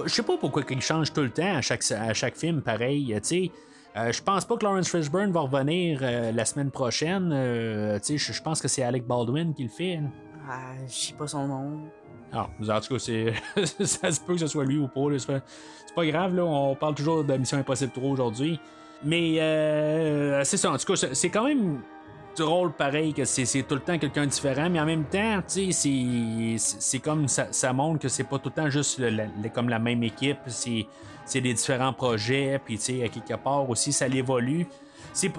Je sais pas pourquoi il change tout le temps à chaque, à chaque film pareil. tu. Euh, je pense pas que Lawrence Fishburne va revenir euh, la semaine prochaine. euh, je pense que c'est Alec Baldwin qui le fait. hein. Ah, je sais pas son nom. Ah, en tout cas, c'est... ça se peut que ce soit lui ou pas. C'est pas... pas grave, là. On parle toujours de Mission Impossible 3 aujourd'hui. Mais euh, c'est ça, en tout cas, c'est quand même drôle pareil que c'est tout le temps quelqu'un différent, mais en même temps, tu sais, c'est- comme ça, ça montre que c'est pas tout le temps juste comme la même équipe, c'est des différents projets, puis tu sais, à quelque part aussi, ça l'évolue.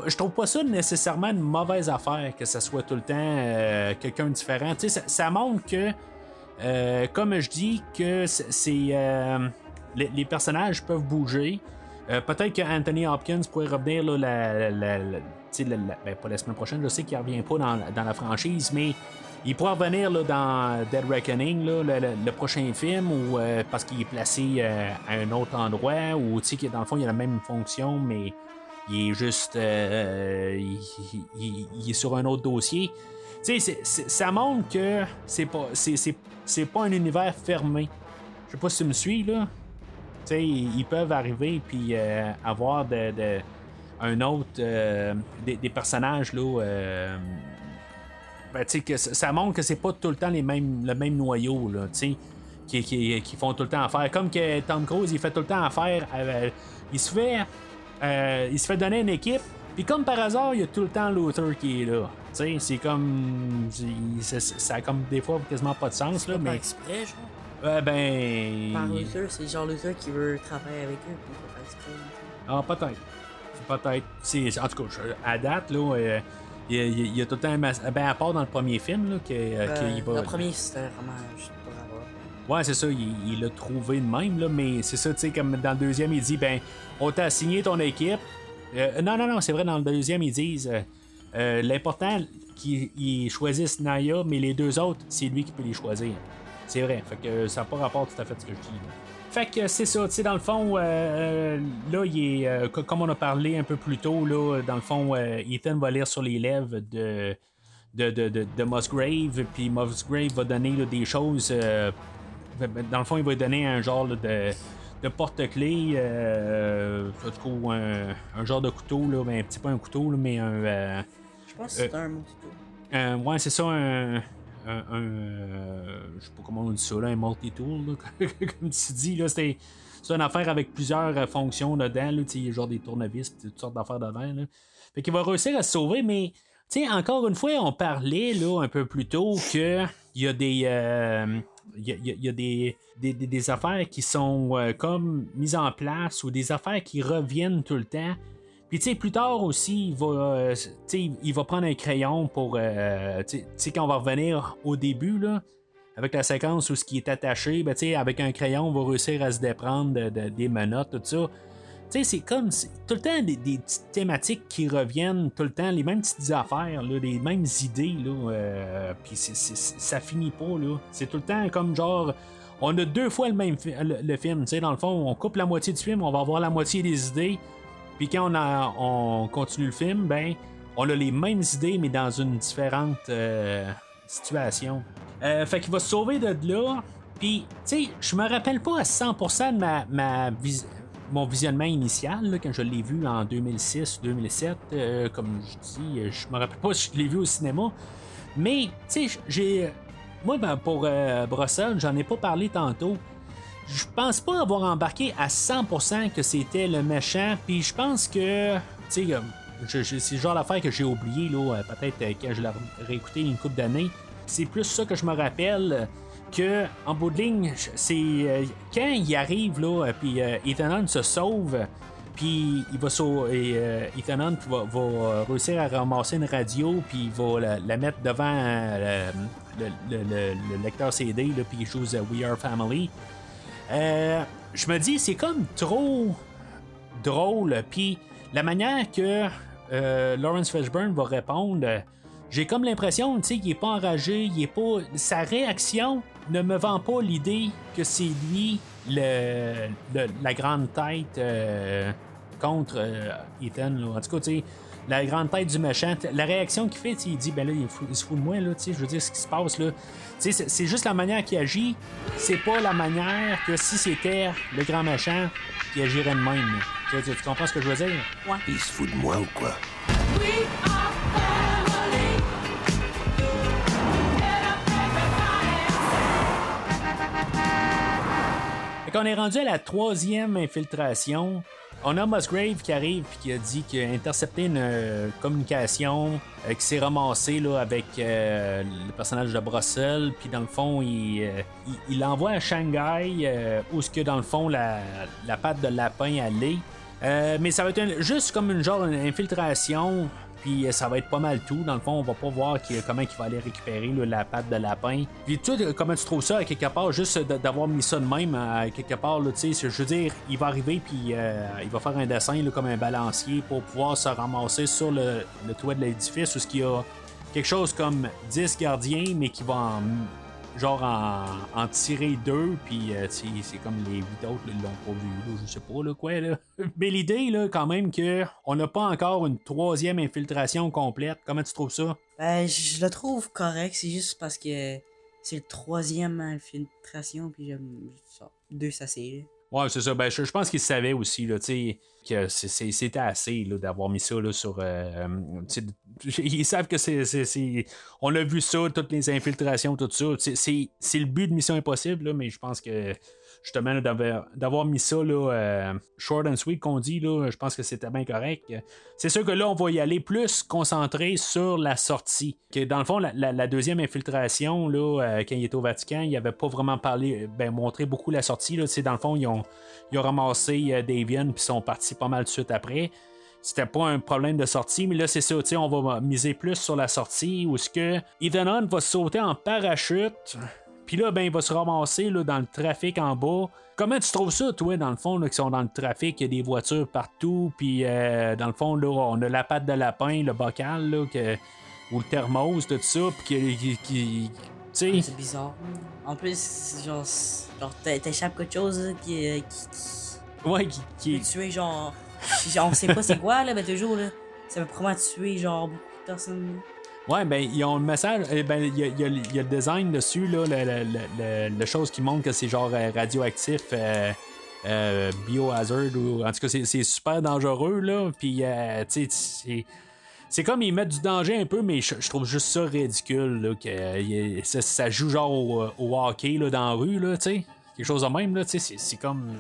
je trouve pas ça nécessairement une mauvaise affaire que ça soit tout le temps euh, quelqu'un différent. Tu ça, ça montre que, euh, comme je dis, que c'est, euh, les, personnages peuvent bouger. Euh, peut-être que Anthony Hopkins pourrait revenir là, la- la- ben, pas la semaine prochaine, je sais qu'il revient pas dans, la franchise, mais il pourrait revenir dans Dead Reckoning, le, prochain film, ou euh, parce qu'il est placé euh, à un autre endroit, ou dans le fond, il a la même fonction, mais il est juste. euh, il, est sur un autre dossier. Tu sais, ça montre que c'est pas, c'est, pas un univers fermé. Je sais pas si tu me suis, là. Tu sais, ils peuvent arriver puis avoir de, de- un autre euh, des, des personnages là. euh, ben, tu sais, que ça montre que c'est pas tout le temps les mêmes, le même noyau là, tu sais, qui, qui, qui font tout le temps affaire. Comme que Tom Cruise, il fait tout le temps affaire. euh, il se fait, euh, il se fait donner une équipe. Puis comme par hasard, il y a tout le temps Luther qui est là. Tu sais, c'est comme, ça a comme des fois quasiment pas de sens là, Pas mais exprès, genre? euh, ben. Par Luther, c'est genre Luther qui veut travailler avec eux, puis il pas exprès. Ah, peut-être. Peut-être. C'est- En tout cas, à date, là, euh, il y, a- il y a tout le temps Ben, à part dans le premier film, là, que, euh, Euh, qu'il va. Le premier, c'était vraiment juste pour avoir. Ouais, c'est ça, il l'a trouvé de même, là, mais c'est ça, tu sais, comme dans le deuxième, il dit, ben, on t'a assigné ton équipe. Euh, non, non, non, c'est vrai, dans le deuxième, ils disent, euh, l'important qu'ils ils choisissent Naya, mais les deux autres, c'est lui qui peut les choisir. C'est vrai, fait que ça n'a pas rapport tout à fait à ce que je dis. là. Fait que c'est ça, tu sais, dans le fond, euh, euh, là, il est, euh, co- comme on a parlé un peu plus tôt, là, dans le fond, euh, Ethan va lire sur les lèvres de, de, de, de, de Musgrave, puis Musgrave va donner là, des choses. euh, ben, ben, dans le fond, il va donner un genre là, de, de porte-clés, un, un genre de couteau, là, ben, un petit peu un couteau, là, mais un. Je pense que c'était un un- ouais, c'est ça, un. Un, euh, je sais pas comment on dit ça, là, un multi-tool, comme tu dis, là, c'est. Une affaire avec plusieurs euh, fonctions dedans, là, genre des tournevis, toutes sortes d'affaires dedans. Là. Fait qu'il va réussir à se sauver, mais encore une fois, on parlait là, un peu plus tôt que il y a des. euh, il y a, y a- des, des- des affaires qui sont euh, comme mises en place ou des affaires qui reviennent tout le temps. Puis tu sais, plus tard aussi, il va, euh, il va prendre un crayon pour. euh, tu sais- quand on va revenir au début, là, avec la séquence où ce qui est attaché, ben, tu sais, avec un crayon, on va réussir à se déprendre de- de- des menottes, tout ça. Tu sais, c'est comme tout le temps des, petites thématiques qui reviennent tout le temps, les mêmes petites affaires, là, les mêmes idées, là. euh, Puis ça finit pas, là. C'est tout le temps comme genre. On a deux fois le même le, le film, dans le fond, on coupe la moitié du film, on va avoir la moitié des idées. Puis quand on, continue le film, ben, on a les mêmes idées, mais dans une différente euh, situation. Euh, fait qu'il va se sauver de là. Puis, tu sais, je me rappelle pas à 100% de ma, ma mon visionnement initial, là, quand je l'ai vu en 2006-2007. euh, comme je dis, je me rappelle pas si je l'ai vu au cinéma. Mais, tu sais, j'ai. Moi, ben, pour Brussels, j'en ai pas parlé tantôt. Je pense pas avoir embarqué à 100% que c'était le méchant. Puis je pense que, tu sais, euh, c'est le genre d'affaire que j'ai oublié, là, euh, peut-être euh, quand je l'ai réécouté une couple d'années. C'est plus ça que je me rappelle que, en bout de ligne, c'est quand il arrive, là, puis euh, Ethan Hunt se sauve. Puis il va sau- et, euh, Ethan Hunt va, réussir à ramasser une radio, puis il va la, mettre devant le, le- le- le lecteur CD, puis il joue We Are Family. Euh, je me dis, c'est comme trop drôle. Puis la manière que euh, Lawrence Fishburne va répondre, j'ai comme l'impression, qu'il est pas enragé, il est pas. Sa réaction ne me vend pas l'idée que c'est lui le, le- la grande tête euh, contre euh, Ethan. En tout cas, tu sais. La grande tête du méchant, la réaction qu'il fait, il dit ben là, il, fou- il se fout de moi, là, tu sais, je veux dire ce qui se passe là. Tu sais, C'est juste la manière qu'il agit, c'est pas la manière que si c'était le grand méchant qui agirait de même. Tu, comprends ce que je veux dire? Il se fout de moi ou quoi? Fait qu'on est rendu à la troisième infiltration. On a Musgrave qui arrive puis qui a dit qu'il a intercepté une euh, communication euh, qui s'est ramassée avec euh, le personnage de Brussels. Puis dans le fond, il, il, l'envoie à Shanghai où ce que dans le fond la, la patte de lapin allait. Mais ça va être juste comme une genre d'infiltration. Puis euh, ça va être pas mal tout. Dans le fond, on va pas voir qui- comment il va aller récupérer là, la patte de lapin. Puis toi, euh, comment tu trouves ça, à quelque part, juste d'avoir mis ça de même, à quelque part, là, tu sais, je veux dire, il va arriver, puis euh, il va faire un dessin comme un balancier pour pouvoir se ramasser sur le, le toit de l'édifice où qu'il y a quelque chose comme 10 gardiens, mais qui va en genre en, en tirer deux, puis euh, c'est comme les huit autres là, ils l'ont pas vu, là, je sais pas là, quoi. Là. Mais l'idée, là, quand même, que on n'a pas encore une troisième infiltration complète. Comment tu trouves ça? Ben, je le trouve correct, c'est juste parce que c'est le troisième infiltration, puis j'aime ça. Deux, ça c'est. Ouais, c'est ça. Ben, je, je pense qu'ils savaient aussi, là, tu sais, que c'était assez d'avoir mis ça là, sur. euh, sais, ils savent que c'est, On a vu ça, toutes les infiltrations, tout ça. C'est le but de Mission Impossible, là, mais je pense que justement d'avoir, mis ça là, euh, short and sweet qu'on dit, là, je pense que c'était bien correct. C'est sûr que là, on va y aller plus concentré sur la sortie. Que dans le fond, la, deuxième infiltration, là, euh, quand il était au Vatican, il avait pas vraiment parlé, ben, montré beaucoup la sortie. Là. Dans le fond, ils ont, ils ont ramassé euh, Davian puis sont partis pas mal de suite après. C'était pas un problème de sortie, mais là, c'est ça, on va miser plus sur la sortie où ce que Ethan Hunt va sauter en parachute. Puis là, ben, il va se ramasser là, dans le trafic en bas. Comment tu trouves ça, toi, dans le fond, là, qui sont dans le trafic, il y a des voitures partout, puis euh, dans le fond, là, on a la patte de lapin, le bocal, là, que- ou le thermos, tout ça, puis qui. qui- sais, C'est bizarre. En plus, genre, genre t'échappes quelque chose là, qui, euh, qui, ouais, qui, qui tuer, genre. genre, on sait pas c'est quoi, là, mais toujours, là. Ça peut probablement tuer, genre, beaucoup de personnes. Ouais, ben, ils ont le message, eh ben, il y, a- le design dessus, là, le, chose qui montre que c'est genre euh, radioactif, euh, euh, biohazard, ou en tout cas, c'est super dangereux, là. Puis, tu sais, c'est. Comme ils mettent du danger un peu, mais je, trouve juste ça ridicule, là, que ça, joue genre au, au hockey, là, dans la rue, là, tu sais. Quelque chose de même, là, tu sais, c'est comme.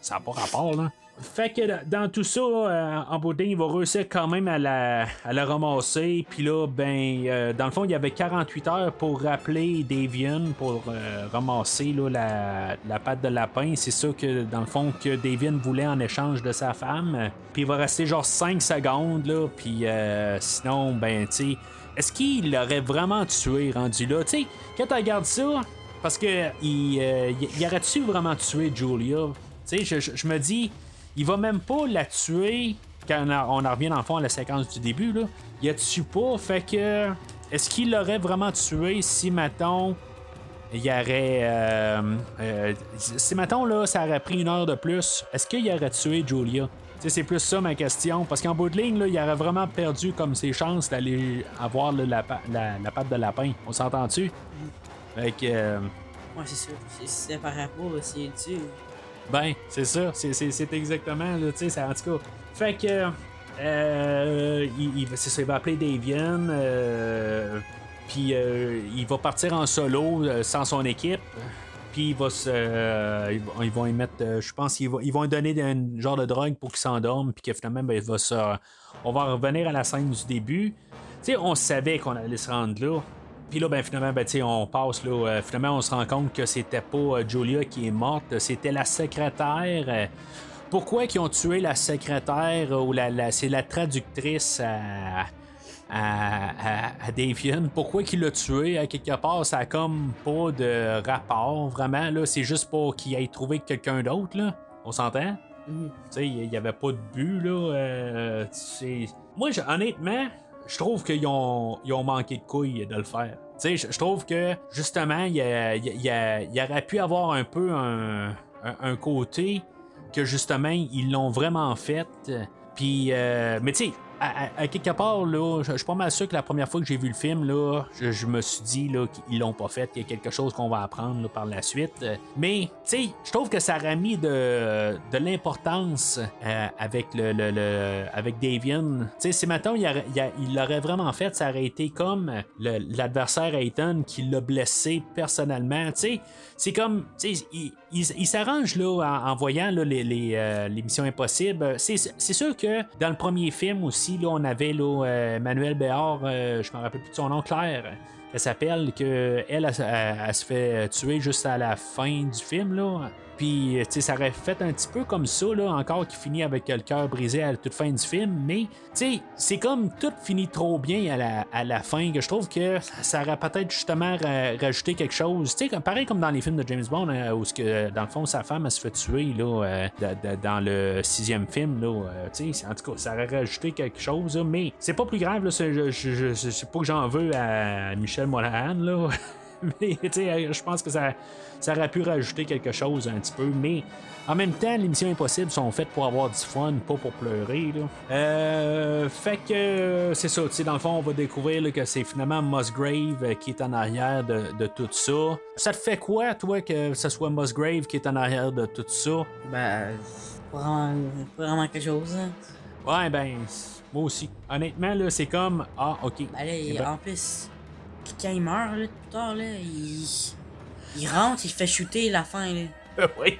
Ça n'a pas rapport, là. Fait que dans- tout ça, euh, en il va réussir quand même à la, à la ramasser. Puis là, ben, euh, dans le fond, il y avait 48 heures pour rappeler Davian pour euh, ramasser là, la, la patte de lapin. C'est ça que, dans le fond, que Davian voulait en échange de sa femme. Puis il va rester genre 5 secondes, là. Puis euh, sinon, ben, tu est-ce qu'il l'aurait vraiment tué rendu là? Tu quand tu regardes ça, parce que il, euh, il- il aurait-tu vraiment tué Julia? Tu sais, je- je me dis, il va même pas la tuer quand on, en revient dans le fond à la séquence du début. Là. Il a tue pas, fait que. Est-ce qu'il l'aurait vraiment tué si, mettons, il y aurait. euh, euh, si, mettons, là, ça aurait pris une heure de plus, est-ce qu'il aurait tué Julia? C'est plus ça ma question. Parce qu'en bout de ligne, là, il aurait vraiment perdu comme ses chances d'aller avoir là, la, pa- la- la patte de lapin. On s'entend-tu? Fait que. euh, Ouais, c'est sûr. C'est- C'est par rapport, c'est dessus. Ben, c'est ça. C'est, exactement, tu sais, en tout cas. Fait que. Euh, il, ça, il va appeler Davian. euh, puis euh, il va partir en solo euh, sans son équipe. Puis il va se. ils, vont, ils y mettre. je pense qu'ils vont, ils vont lui donner un genre de drogue pour qu'il s'endorme. Puis que finalement, ben, il va se. On va revenir à la scène du début. Tu sais, on savait qu'on allait se rendre là. Puis là, ben, finalement, ben, tu sais, on passe, là, euh, finalement, on se rend compte que c'était pas euh, Julia qui est morte, c'était la secrétaire. Euh, pourquoi qu'ils ont tué la secrétaire ou la, la- c'est la traductrice à, à, à, à Davian? Pourquoi qu'il l'a tué? À quelque part? Ça a comme pas de rapport, vraiment, là. C'est juste pour qu'il aille trouver quelqu'un d'autre, là. On s'entend? Tu sais, il n'y avait pas de but, là. euh, Moi, je- honnêtement, je trouve qu'ils ont, ils ont manqué de couilles de le faire. Je, trouve que, justement, il y, a- il y y aurait pu avoir un peu un, un- côté que, justement, ils l'ont vraiment fait. Puis, euh, mais tu sais, à, quelque part, là, je je suis pas mal sûr que la première fois que j'ai vu le film, là, je, me suis dit là, qu'ils l'ont pas fait, qu'il y a quelque chose qu'on va apprendre par la suite. Euh, Mais, tu sais, je trouve que ça aurait mis de, de l'importance euh, avec le, avec Davian. Tu sais, si maintenant il, aurait- il a- il l'aurait vraiment fait, ça aurait été comme l'adversaire Hayton qui l'a blessé personnellement. Tu sais, c'est comme, tu sais, il, s'arrange là en, voyant là, les, les, euh, missions impossibles. C'est sûr que dans le premier film aussi, là, on avait là, euh, Manuel Béard, euh, je me rappelle plus de son nom, Claire. Elle s'appelle que elle, elle, elle- se fait tuer juste à la fin du film là. Puis tu sais, ça aurait fait un petit peu comme ça, là, encore qui finit avec le cœur brisé à la toute fin du film, mais tu sais, c'est comme tout finit trop bien à la, à la fin, que je trouve que ça aurait peut-être justement ra- rajouté quelque chose, tu sais, pareil comme dans les films de James Bond, hein, où que, dans le fond, sa femme, elle se fait tuer, là, euh, dans le sixième film, là, euh, tu sais, en tout cas, ça aurait rajouté quelque chose, là, mais c'est pas plus grave, là, c'est, pas que j'en veux à Michel Monahan, là, mais sais, je pense que ça, ça aurait pu rajouter quelque chose un petit peu, mais en même temps, les missions impossibles sont faites pour avoir du fun, pas pour pleurer. Là. Euh, fait que euh, c'est ça, dans le fond, on va découvrir là, que c'est finalement Musgrave euh, qui est en arrière de, de tout ça. Ça te fait quoi, toi, que ce soit Musgrave qui est en arrière de tout ça? Ben, pas vraiment, pas vraiment quelque chose. hein. Ouais, ben, moi aussi. Honnêtement, là, c'est comme, ah, ok. Ben là, Eh ben- en plus, quand il meurt, là, tard, là, il, il rentre, il fait shooter la fin, là. oui.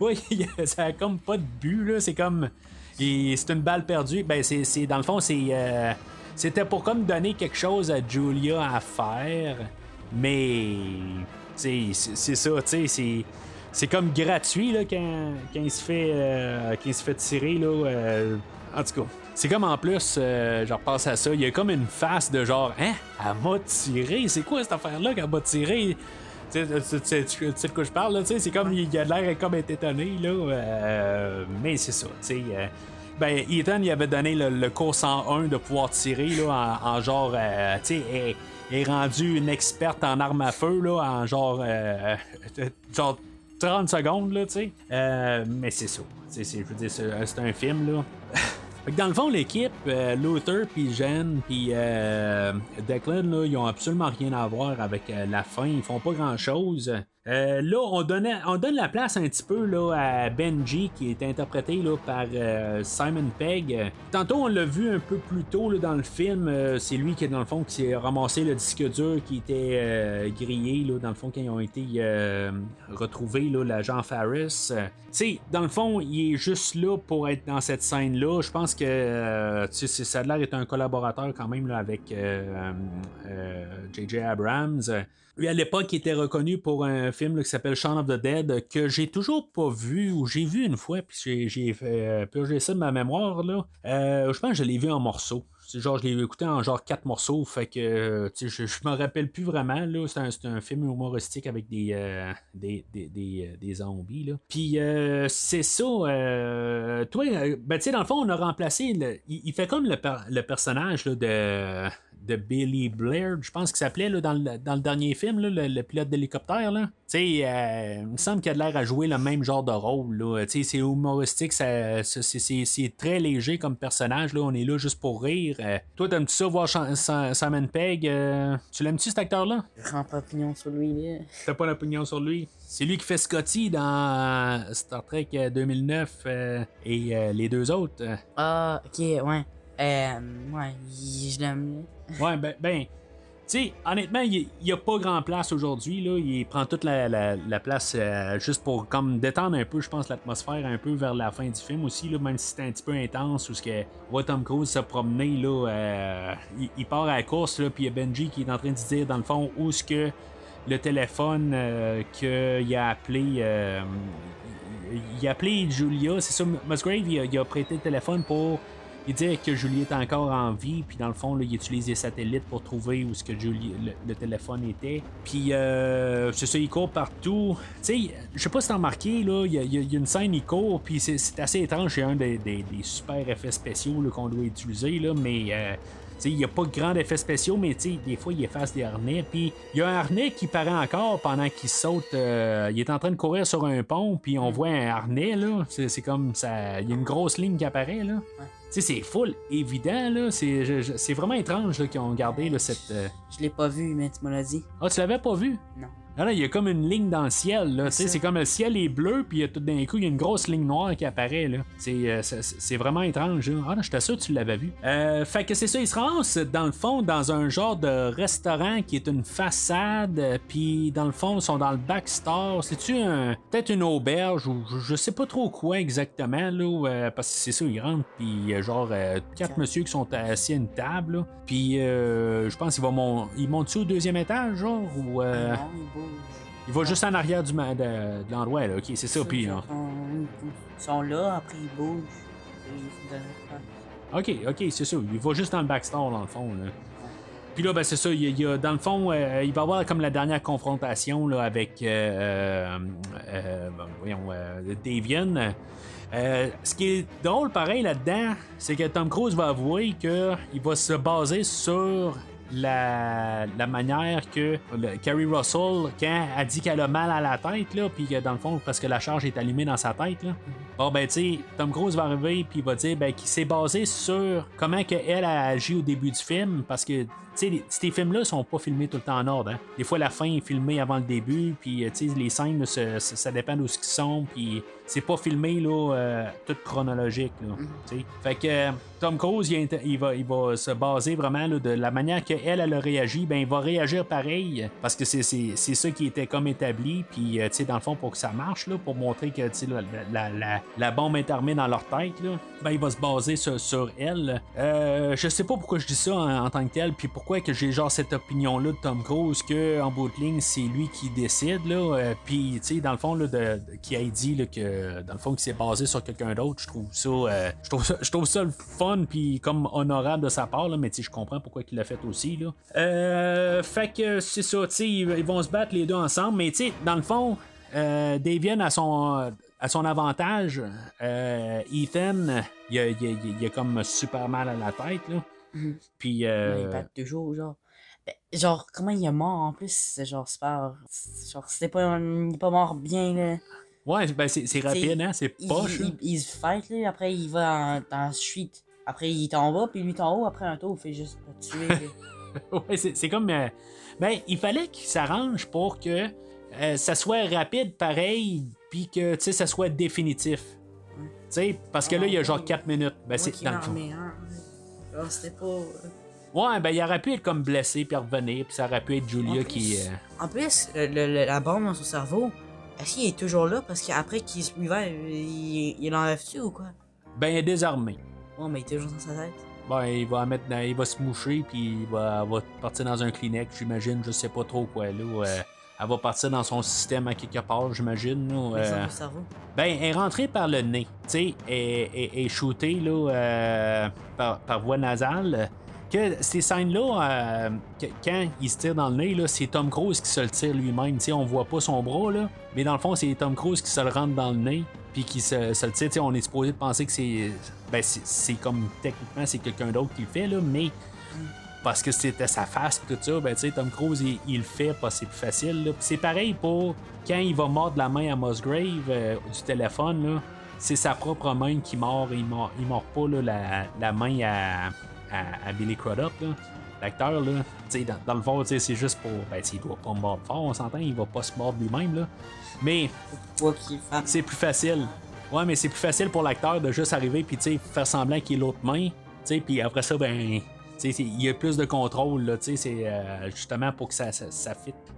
Oui, ça a comme pas de but, là. C'est comme. C'est une balle perdue. Ben, c'est, dans le fond, c'est. euh, c'était pour comme donner quelque chose à Julia à faire. Mais. C'est, ça, tu sais. C'est, c'est comme gratuit, là, quand, quand il se fait. euh, quand il se fait tirer, là. euh, en tout cas. C'est comme en plus, euh, je à ça, il y a comme une face de genre, hein, elle m'a tiré, c'est quoi cette affaire-là qu'elle m'a tiré? Tu sais, de quoi je parle, là, c'est comme, il a l'air comme être étonné, là, euh, mais c'est ça, tu sais. euh, ben, Ethan, il avait donné le, cours 101 de pouvoir tirer, là, en, en genre, euh, tu sais, est, rendu une experte en armes à feu, là, en genre, euh, genre 30 secondes, là, tu sais. Mais c'est ça, c'est- je veux dire, c'est un film, là. Dans le fond, l'équipe, euh, Luther, puis Jen, puis euh, Declan, là, ils ont absolument rien à voir avec euh, la fin. Ils font pas grand-chose. Euh, là, on, donne la place un petit peu là, à Benji, qui est interprété là, par euh, Simon Pegg. Tantôt, on l'a vu un peu plus tôt dans le film. Euh, c'est lui qui, dans le fond, qui s'est ramassé le disque dur qui était grillé, là, dans le fond, quand ils ont été retrouvés, l'agent Farris. Sais, dans le fond, il est juste là pour être dans cette scène-là. Je pense que l'air d'être un collaborateur quand même avec J.J. Abrams. Lui, à l'époque, il était reconnu pour un film qui s'appelle Shaun of the Dead, que j'ai toujours pas vu, ou j'ai vu une fois, puis j'ai, euh, purger ça de ma mémoire. Là. Euh, je pense que je l'ai vu en morceaux. Genre, je l'ai écouté en genre quatre morceaux, fait que je, je me rappelle plus vraiment. Là. C'est, un, un film humoristique avec des, euh, des, des, des, euh, des zombies. Là. Puis euh, c'est ça. euh, toi, ben, tu sais, dans le fond, on a remplacé. il, il fait comme le, le personnage là, de de Billy Blair, je pense qu'il s'appelait dans, le, dans le dernier film, là, le, le pilote d'hélicoptère. Là. Tu sais, euh, il me semble qu'il a l'air à jouer le même genre de rôle. Là. Tu sais, C'est humoristique, c'est, très léger comme personnage. Là. On est là juste pour rire. Euh, toi, t'aimes-tu ça voir Chan- Sa- Simon Pegg? Euh, tu l'aimes-tu cet acteur-là? Je rends pas opinion sur lui. T'as pas d'opinion sur lui? C'est lui qui fait Scotty dans Star Trek euh, 2009 euh, et euh, les deux autres. euh. Ah, ok, ouais. Euh, ouais, je l'aime. Ouais, ben, ben sais, honnêtement, il n'y a pas grand place aujourd'hui. Là. Il prend toute la, la- la place euh, juste pour comme détendre un peu, je pense, l'atmosphère un peu vers la fin du film aussi, là, même si c'était un petit peu intense, où ce que voit Tom Cruise se promener, là, euh, il, part à la course, là, puis il y a Benji qui est en train de dire, dans le fond, où est-ce que le téléphone euh, qu'il a appelé. il- a appelé Julia, c'est ça, Musgrave, il a prêté le téléphone pour il dit que Julie est encore en vie, puis dans le fond, là, il utilise des satellites pour trouver où ce que Julie, le, téléphone était. Puis euh, c'est ça, il court partout. Tu sais, je sais pas si t'as remarqué, là, il y, a- une scène, il court, puis c'est, assez étrange, c'est un des, des- des super effets spéciaux qu'on doit utiliser, là, mais... euh, il n'y a pas de grands effets spéciaux, mais des fois, il efface des harnais. Puis il y a un harnais qui paraît encore pendant qu'il saute. euh, il est en train de courir sur un pont, puis on voit un harnais, là. C'est, comme ça. Il y a une grosse ligne qui apparaît, là. Tu sais, c'est full évident, là. C'est, vraiment étrange, là, qu'ils ont gardé, là, cette. euh, Je l'ai pas vu, mais tu me l'as dit. Ah, tu l'avais pas vu? Non. Là, il y a comme une ligne dans le ciel, là. Ça. c'est comme le ciel est bleu, puis tout d'un coup, il y a une grosse ligne noire qui apparaît, là. C'est, euh, c'est, c'est vraiment étrange, là. Ah, là, j'étais sûr que tu l'avais vu. Euh, fait que c'est ça, il se ramasse, dans le fond, dans un genre de restaurant qui est une façade, puis dans le fond, ils sont dans le backstore. C'est-tu un, peut-être une auberge ou je, sais pas trop quoi exactement, là, euh, parce que c'est ça, ils rentrent, puis il y a genre quatre messieurs qui sont assis à une table, là. Puis euh, je pense qu'ils vont mon... ils montent au deuxième étage, genre, ou. non, il va juste en arrière du de, de l'endroit, là. Ok, c'est ça. Puis, Ils sont, ils sont là, après ils bougent. OK, OK, c'est ça. Il va juste dans le backstore, dans le fond. Là. Puis là, ben, c'est ça. Il y a, dans le fond, euh, il va y avoir comme la dernière confrontation là, avec euh, euh, voyons, euh, Davian. Euh, ce qui est drôle, pareil, là-dedans, c'est que Tom Cruise va avouer qu'il va se baser sur la, la manière que le- Carrie Russell, quand elle dit qu'elle a mal à la tête, là, puis que dans le fond, parce que la charge est allumée dans sa tête, là, bon, ben, tu sais, Tom Cruise va arriver, puis il va dire ben, qu'il s'est basé sur comment que elle a agi au début du film, parce que, ces films-là sont pas filmés tout le temps en ordre. hein. Des fois, la fin est filmée avant le début, puis, euh, les scènes, là, ça, ça- dépend d'où ils sont, puis c'est pas filmé, là, euh, tout chronologique, là, sais. Fait que euh, Tom Cruise, il, va, il va se baser vraiment là, de la manière qu'elle, elle a réagi, ben, il va réagir pareil, parce que c'est, ça qui était comme établi, puis, dans le fond, pour que ça marche, là, pour montrer que, la, la, la, la bombe est armée dans leur tête, là, ben, il va se baser sur, sur elle. Euh, je sais pas pourquoi je dis ça en, en tant que tel, puis pourquoi que j'ai genre cette opinion-là de Tom Cruise, que en bout de ligne, c'est lui qui décide, là, euh, puis, tu sais, dans le fond, là, qui a dit, là, que, dans le fond, qu'il s'est basé sur quelqu'un d'autre, je trouve ça, euh, je trouve ça, je trouve ça le fun, puis comme honorable de sa part, là, mais tu sais, je comprends pourquoi il l'a fait aussi, là. Euh, fait que c'est ça, tu sais, ils, vont se battre les deux ensemble, mais tu sais, dans le fond, euh, Davian a son, à son avantage, Ethan, il a- il a comme super mal à la tête, là. Puis, Ouais, euh, Ils battent toujours, genre. Ben, genre, comment il est mort en plus? C'est genre super. Genre, c'était pas, il est pas mort bien, là. ouais, ben c'est c'est rapide, hein, c'est Il, poche. il, il se fight, là. Après, il va en- dans la street. Après, il est en bas, puis lui est en haut. Après, un tour, il fait juste le tuer. ouais, c'est c'est comme. euh, ben, il fallait qu'il s'arrange pour que euh, ça soit rapide pareil, puis que, tu sais, ça soit définitif. Tu sais, parce que là, il y a genre 4 minutes. Ben, c'est qui dans en le fond. remets un, Genre, c'était pas. euh, Ouais, ben, il aurait pu être comme blessé, puis revenir, puis ça aurait pu être Julia En qui. euh, En plus, le- le- la bombe dans son cerveau, est-ce qu'il est toujours là? Parce qu'après qu'il se revive, il, il l'enlève-tu ou quoi? ben, désarmé. Ouais, mais il est toujours dans sa tête. Ben, il va mettre dans- il va se moucher, puis il va, partir dans un Kleenex, j'imagine, je sais pas trop quoi, là. euh, elle va partir dans son système à quelque part, j'imagine, euh. Ben, elle est rentrée par le nez, tu sais, et, et, et shootée là, euh, par, par voie nasale. Que ces scènes-là, euh, quand il se tire dans le nez, là, c'est Tom Cruise qui se le tire lui-même. Tu sais, on voit pas son bras, là, mais dans le fond, c'est Tom Cruise qui se le rentre dans le nez, puis qui se, se le tire. Tu sais, on est supposé de penser que c'est. Ben, c'est c'est comme techniquement, c'est quelqu'un d'autre qui le fait, là, mais parce que c'était sa face pis tout ça, ben tu sais, Tom Cruise il, il le fait parce que c'est plus facile. C'est pareil pour quand il va mordre la main à Musgrave euh, du téléphone, là, c'est sa propre main qui mord, il mord, il mord pas là, la, la main à, à, à Billy Crudup, là. L'acteur, là, tu sais, dans, dans le fond, c'est juste pour. Ben, tu sais, il doit pas mordre fort, on s'entend, il va pas se mordre lui-même, là. Mais c'est plus facile. Ouais, mais c'est plus facile pour l'acteur de juste arriver puis tu sais faire semblant qu'il est l'autre main, tu sais, puis après ça ben il y a plus de contrôle là, c'est euh, justement pour que ça ça.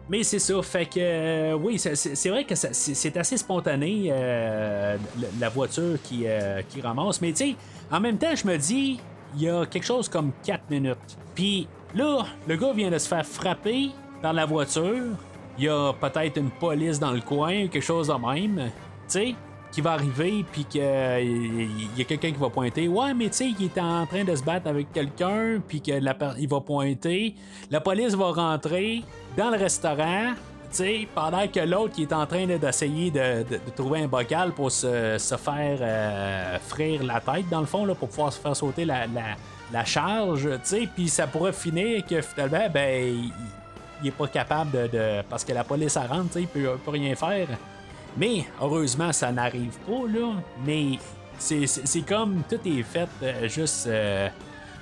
Mais c'est ça, fait que euh, oui, c'est- vrai que c'est assez spontané euh, la- voiture qui qui ramasse, mais tu en même temps, je me dis il y a quelque chose comme 4 minutes. Puis là, le gars vient de se faire frapper dans la voiture. Il y a peut-être une police dans le coin, quelque chose de même. Tu sais, qui va arriver, puis qu'il y a quelqu'un qui va pointer. Ouais, mais tu sais, il est en train de se battre avec quelqu'un, puis qu'il va pointer. La police va rentrer dans le restaurant. tu sais, pendant que l'autre qui est en train d'essayer de, trouver un bocal pour se, faire euh, frire la tête, dans le fond, là, pour pouvoir se faire sauter la, la- la charge, tu sais, puis ça pourrait finir que finalement, ben, il, il est pas capable de, Parce que la police elle rentre, tu sais, il peut, peut rien faire. Mais heureusement, ça n'arrive pas, là. Mais c'est, comme tout est fait euh, juste. euh,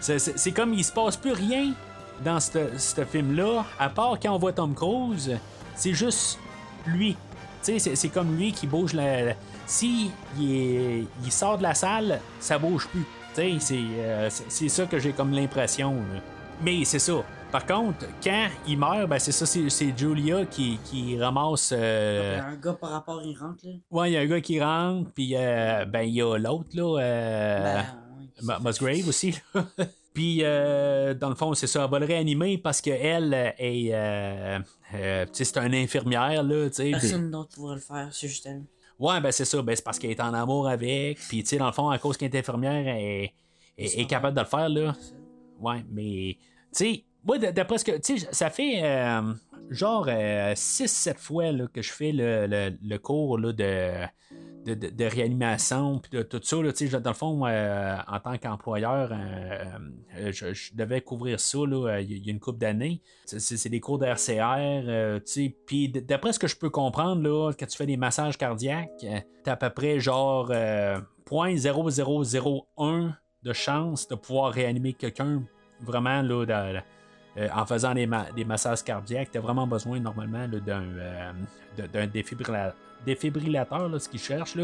c'est, comme il se passe plus rien dans ce film-là, à part quand on voit Tom Cruise. C'est juste lui. C'est, comme lui qui bouge la. si il, sort de la salle, ça bouge plus. Euh, c'est, ça que j'ai comme l'impression. Mais c'est ça. Par contre, quand il meurt, ben c'est ça, c'est, Julia qui, qui ramasse. euh, Il y a un gars par rapport, il rentre, là. Ouais, il y a un gars qui rentre, puis euh, ben il y a l'autre là, euh, Ben, ouais. M- Musgrave aussi. là. Puis, euh, dans le fond, c'est ça, elle va le réanimer parce qu'elle est. Euh, euh, tu sais, c'est une infirmière, là, tu sais. Personne d'autre pourrait le faire, c'est juste elle. Ouais, ben c'est ça, ben c'est parce qu'elle est en amour avec. Puis, tu sais, dans le fond, à cause qu'elle est infirmière, elle est, est- est capable de le faire, là. Ouais, mais. Tu sais, moi, d'après ce que. Tu sais, ça fait. euh, genre 6-7 fois là, que je fais le, le- le cours là, de, de, de- de réanimation, puis de tout ça. Là, tu sais, dans le fond, euh, en tant qu'employeur, euh, euh, je, devais couvrir ça là, euh, il y a une couple d'années. C'est, des cours d'RCR. euh, tu sais, puis d'après ce que je peux comprendre, là, quand tu fais des massages cardiaques, euh, t'as à peu près genre euh, 0.0001 de chance de pouvoir réanimer quelqu'un vraiment là, euh, en faisant des, ma- des massages cardiaques, tu as vraiment besoin normalement d'un, euh, défibrillateur, ce qu'ils cherchent.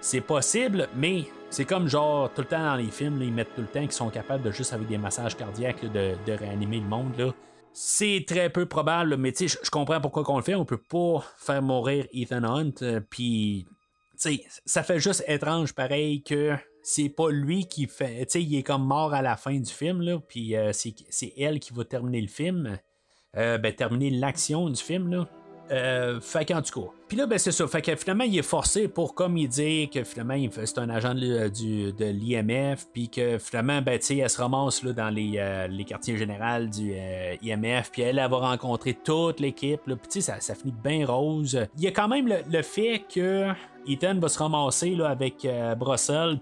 C'est possible, mais c'est comme genre tout le temps dans les films, ils mettent tout le temps qu'ils sont capables de juste avec des massages cardiaques de, réanimer le monde. C'est très peu probable, mais tu sais, je- je comprends pourquoi qu'on le fait. On peut pas faire mourir Ethan Hunt, euh, puis tu sais, ça fait juste étrange pareil que c'est pas lui qui fait. Tu sais, il est comme mort à la fin du film, là, puis euh, c'est, elle qui va terminer le film. Euh, ben, terminer l'action du film, là. Euh, fait qu'en tout cas. Puis là, ben, c'est ça. Fait que finalement, il est forcé pour, comme il dit, que finalement, il c'est un agent de, l- du- de l'IMF, puis que finalement, ben, tu sais, elle se ramasse là, dans les, euh, les quartiers généraux du euh, IMF, puis elle, elle va rencontrer toute l'équipe, puis tu sais, ça, finit bien rose. Il y a quand même le, le fait que Ethan va se ramasser là, avec euh,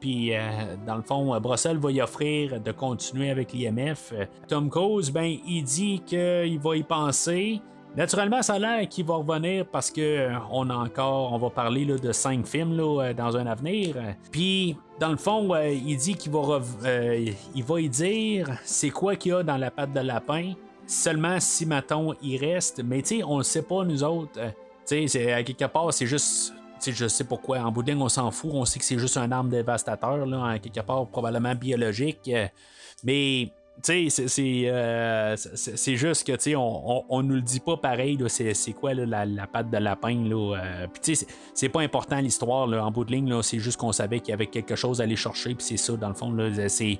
puis euh, dans le fond, euh, Brussels va y offrir de continuer avec l'IMF. Euh, Tom Cruise, ben, il dit qu'il va y penser. Naturellement, ça a l'air qu'il va revenir parce que euh, on a encore, on va parler là, de cinq films euh, dans un avenir. Puis, dans le fond, euh, il dit qu'il va, il va y dire c'est quoi qu'il y a dans la patte de lapin? Seulement si Maton il reste, mais tu sais, on le sait pas nous autres. Tu sais, à quelque part, c'est juste. Tu sais, je sais pourquoi. En bout de ligne, on s'en fout. On sait que c'est juste un arme dévastateur, là, quelque part, probablement biologique. Mais, tu sais, c'est- c'est euh, juste que, tu sais, on, on, on nous le dit pas pareil, c'est quoi là, la, la patte de lapin, là. euh, puis, tu sais, c'est- pas important l'histoire, en bout de ligne, là, c'est juste qu'on savait qu'il y avait quelque chose à aller chercher, puis c'est ça, dans le fond, là, c'est.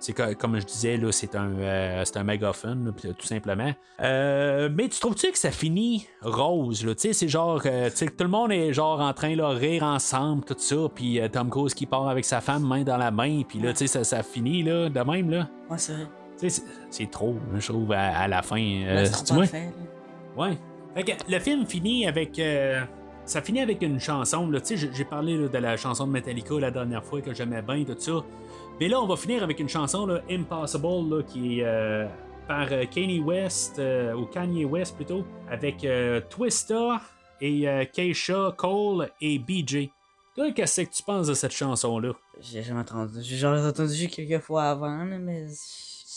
C'est co- comme je disais, là, c'est un, euh, c'est un mégaphone, là, puis tout simplement. Euh, mais tu trouves-tu que ça finit rose? là? Tu sais, c'est genre, euh, tu sais, que tout le monde est genre en train de rire ensemble, tout ça, puis euh, Tom Cruise qui part avec sa femme main dans la main, puis là, tu sais, ça, ça finit là, de même, là? Ouais, c'est vrai. C'est- trop, je trouve, à, à la fin. euh, tu vois? Ouais. Fait que le film finit avec. euh, ça finit avec une chanson. j'ai- parlé là, de la chanson de Metallica la dernière fois que j'aimais bien, tout ça. Mais là, on va finir avec une chanson, là, Impossible, là, qui est euh, par euh, Kanye West, ou Kanye West plutôt, avec Twista et Keisha, Cole et BJ. Toi, qu'est-ce que tu penses de cette chanson-là? J'ai jamais entendu. J'ai entendu quelques fois avant, mais.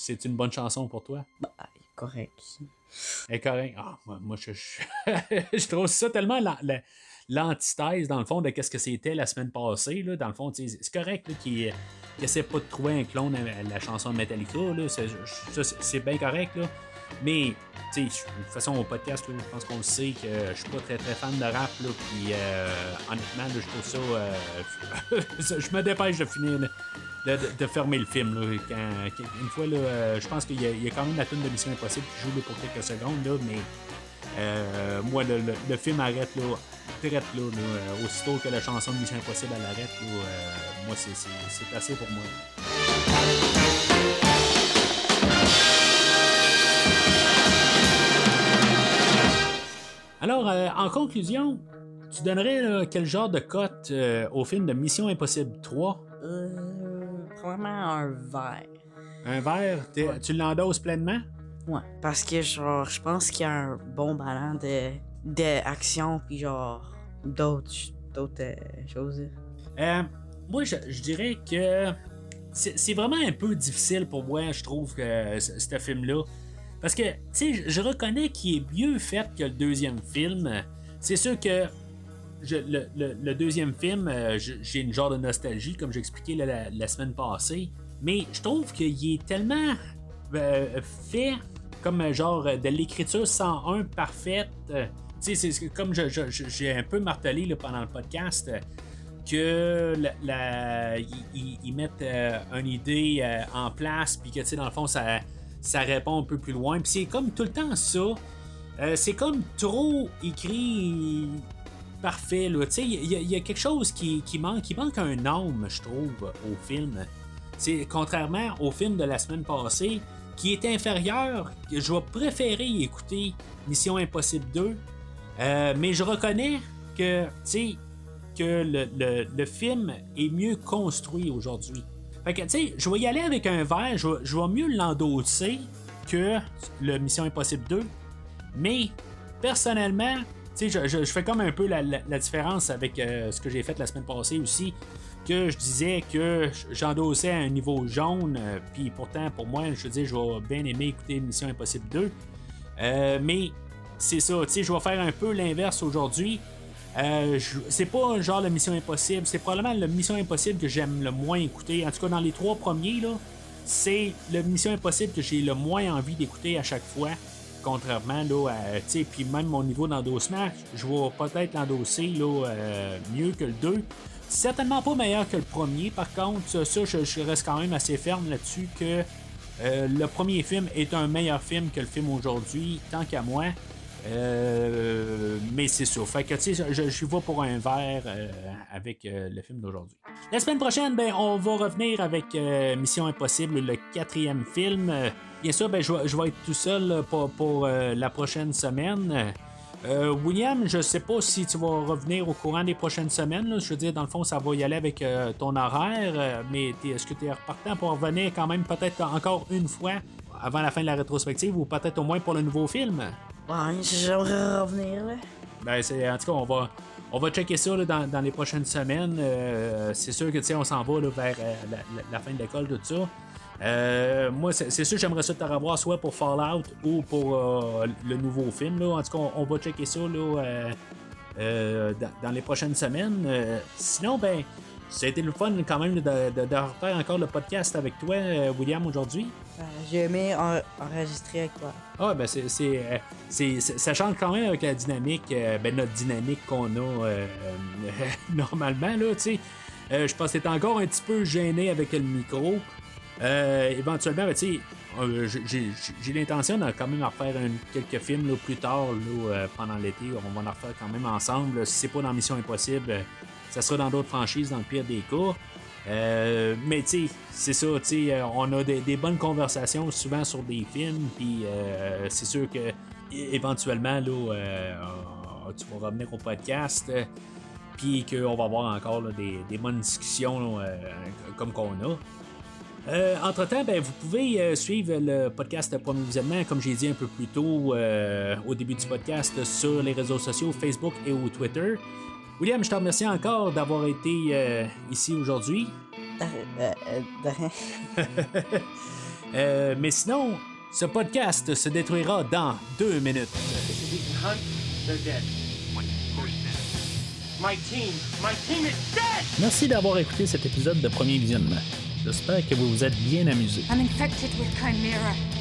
C'est une bonne chanson pour toi? Bah, correct. Elle est correcte. Ah, moi, moi, je, je, je trouve ça tellement la- la- l'antithèse, dans le fond, de qu'est-ce que c'était la semaine passée. Là. Dans le fond, c'est correct là, qu'il essaie pas de trouver un clone à la chanson de Metallica. Là. C'est, ça, bien correct. Là. Mais, tu sais, de toute façon, au podcast, là, je pense qu'on le sait que je suis pas très très fan de rap. Là, puis, euh, honnêtement, là, je trouve ça. euh, je me dépêche de finir. De, fermer le film. Là, une fois, là, euh, je pense qu'il y, a- quand même la tune de Mission Impossible qui joue là, pour quelques secondes, là, mais euh, moi, le, le- film arrête là, direct, là, euh, aussitôt que la chanson de Mission Impossible elle arrête. là, moi, c'est- assez pour moi. Alors, en conclusion, tu donnerais quel genre de cote au film de Mission Impossible 3 Probablement un verre. Un verre, tu l'endosses pleinement? Ouais. Parce que, genre, je pense qu'il y a un bon ballon de. d'action, puis genre. d'autres. d'autres euh, choses. Euh, moi, je, je dirais que c'est vraiment un peu difficile pour moi, je trouve, que ce film-là. Parce que, tu sais, je reconnais qu'il est mieux fait que le deuxième film. C'est sûr que le, deuxième film, euh, j'ai une genre de nostalgie, comme j'expliquais la, la- semaine passée. Mais je trouve qu'il est tellement euh, fait comme euh, genre de l'écriture 101 parfaite. Euh, c'est- comme j'ai un peu martelé pendant le podcast. que ils- mettent une idée en place, puis que, dans le fond, ça, ça répond un peu plus loin. Puis c'est comme tout le temps ça. C'est comme trop écrit parfait, il y, a- quelque chose qui, qui manque. Il manque un âme, je trouve, au film. C'est contrairement au film de la semaine passée, qui est inférieur, je vais préférer écouter Mission Impossible 2. Euh, mais je reconnais que, le, le- film est mieux construit aujourd'hui. Fait que, tu sais, je vais y aller avec un verre, je je vais mieux l'endosser que le Mission Impossible 2. Mais, personnellement, sais, je, fais comme un peu la, différence avec euh, ce que j'ai fait la semaine passée aussi, que je disais que j'endossais un niveau jaune, euh, puis pourtant, pour moi, je veux dire, je vais bien aimer écouter Mission Impossible 2. Euh, mais c'est ça, tu sais, je vais faire un peu l'inverse aujourd'hui. C'est pas genre la Mission Impossible, c'est probablement la Mission Impossible que j'aime le moins écouter. En tout cas, dans les trois premiers, là, c'est la Mission Impossible que j'ai le moins envie d'écouter à chaque fois. Contrairement, là, à, puis même mon niveau d'endossement, je vais peut-être l'endosser, euh, mieux que le 2. Certainement pas meilleur que le premier, par contre, ça, je reste quand même assez ferme là-dessus que euh, le premier film est un meilleur film que le film aujourd'hui, tant qu'à moi. Euh, mais c'est ça. Fait que, tu sais, je, je vais pour un verre euh, avec euh, le film d'aujourd'hui. La semaine prochaine, ben, on va revenir avec Mission Impossible, le quatrième film. Bien sûr, ben, je, vais, être tout seul pour, la prochaine semaine. William, je sais pas si tu vas revenir au courant des prochaines semaines. Je veux dire, dans le fond, ça va y aller avec ton horaire. mais est-ce que tu es repartant pour revenir quand même peut-être encore une fois avant la fin de la rétrospective ou peut-être au moins pour le nouveau film? J'aimerais revenir, là. Ben, en tout cas, on va, on va checker ça dans, dans les prochaines semaines. Euh, c'est sûr que on s'en va vers euh, la, fin de l'école, tout ça. Euh, moi, c'est, sûr que j'aimerais ça te revoir soit pour Fallout ou pour le nouveau film. Là. En tout cas, on, va checker ça dans, dans les prochaines semaines. Sinon, ben, ça a été le fun quand même de, de- de refaire encore le podcast avec toi, euh, William, aujourd'hui. Euh, J'ai aimé en- enregistrer avec toi. Ah, ben c'est, euh, ça change quand même avec la dynamique, euh, ben notre dynamique qu'on a euh, normalement, là, tu sais. Euh, je pense que t'es encore un petit peu gêné avec le micro. Euh, éventuellement, ben, tu sais, euh, j'ai- l'intention de quand même en quelques films là, plus tard, là, pendant l'été. On va en refaire quand même ensemble. Si c'est pas dans Mission Impossible, ça sera dans d'autres franchises, dans le pire des cas. Euh, mais tu c'est ça, tu euh, on a des, bonnes conversations souvent sur des films, puis euh, c'est sûr que éventuellement, là, tu vas revenir au podcast, puis qu'on va avoir encore des, bonnes discussions comme qu'on a. Entre-temps, ben, vous pouvez suivre le podcast Premier Visionnement, comme j'ai dit un peu plus tôt au début du podcast, sur les réseaux sociaux, Facebook et Twitter. William, je te remercie encore d'avoir été euh, ici aujourd'hui. Euh, euh, mais sinon, ce podcast se détruira dans deux minutes. Hunt, they're dead. My team, my team is dead! Merci d'avoir écouté cet épisode de Premier Visionnement. J'espère que vous vous êtes bien amusés. I'm infected with Chimera.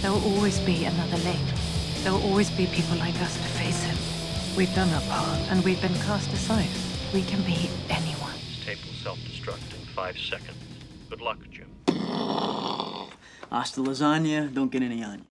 There will always be another lane. There will always be people like us to face him. We've done our part, and we've been cast aside. We can be anyone. This tape will self-destruct in five seconds. Good luck, Jim. Hasta lasagna, don't get any on you.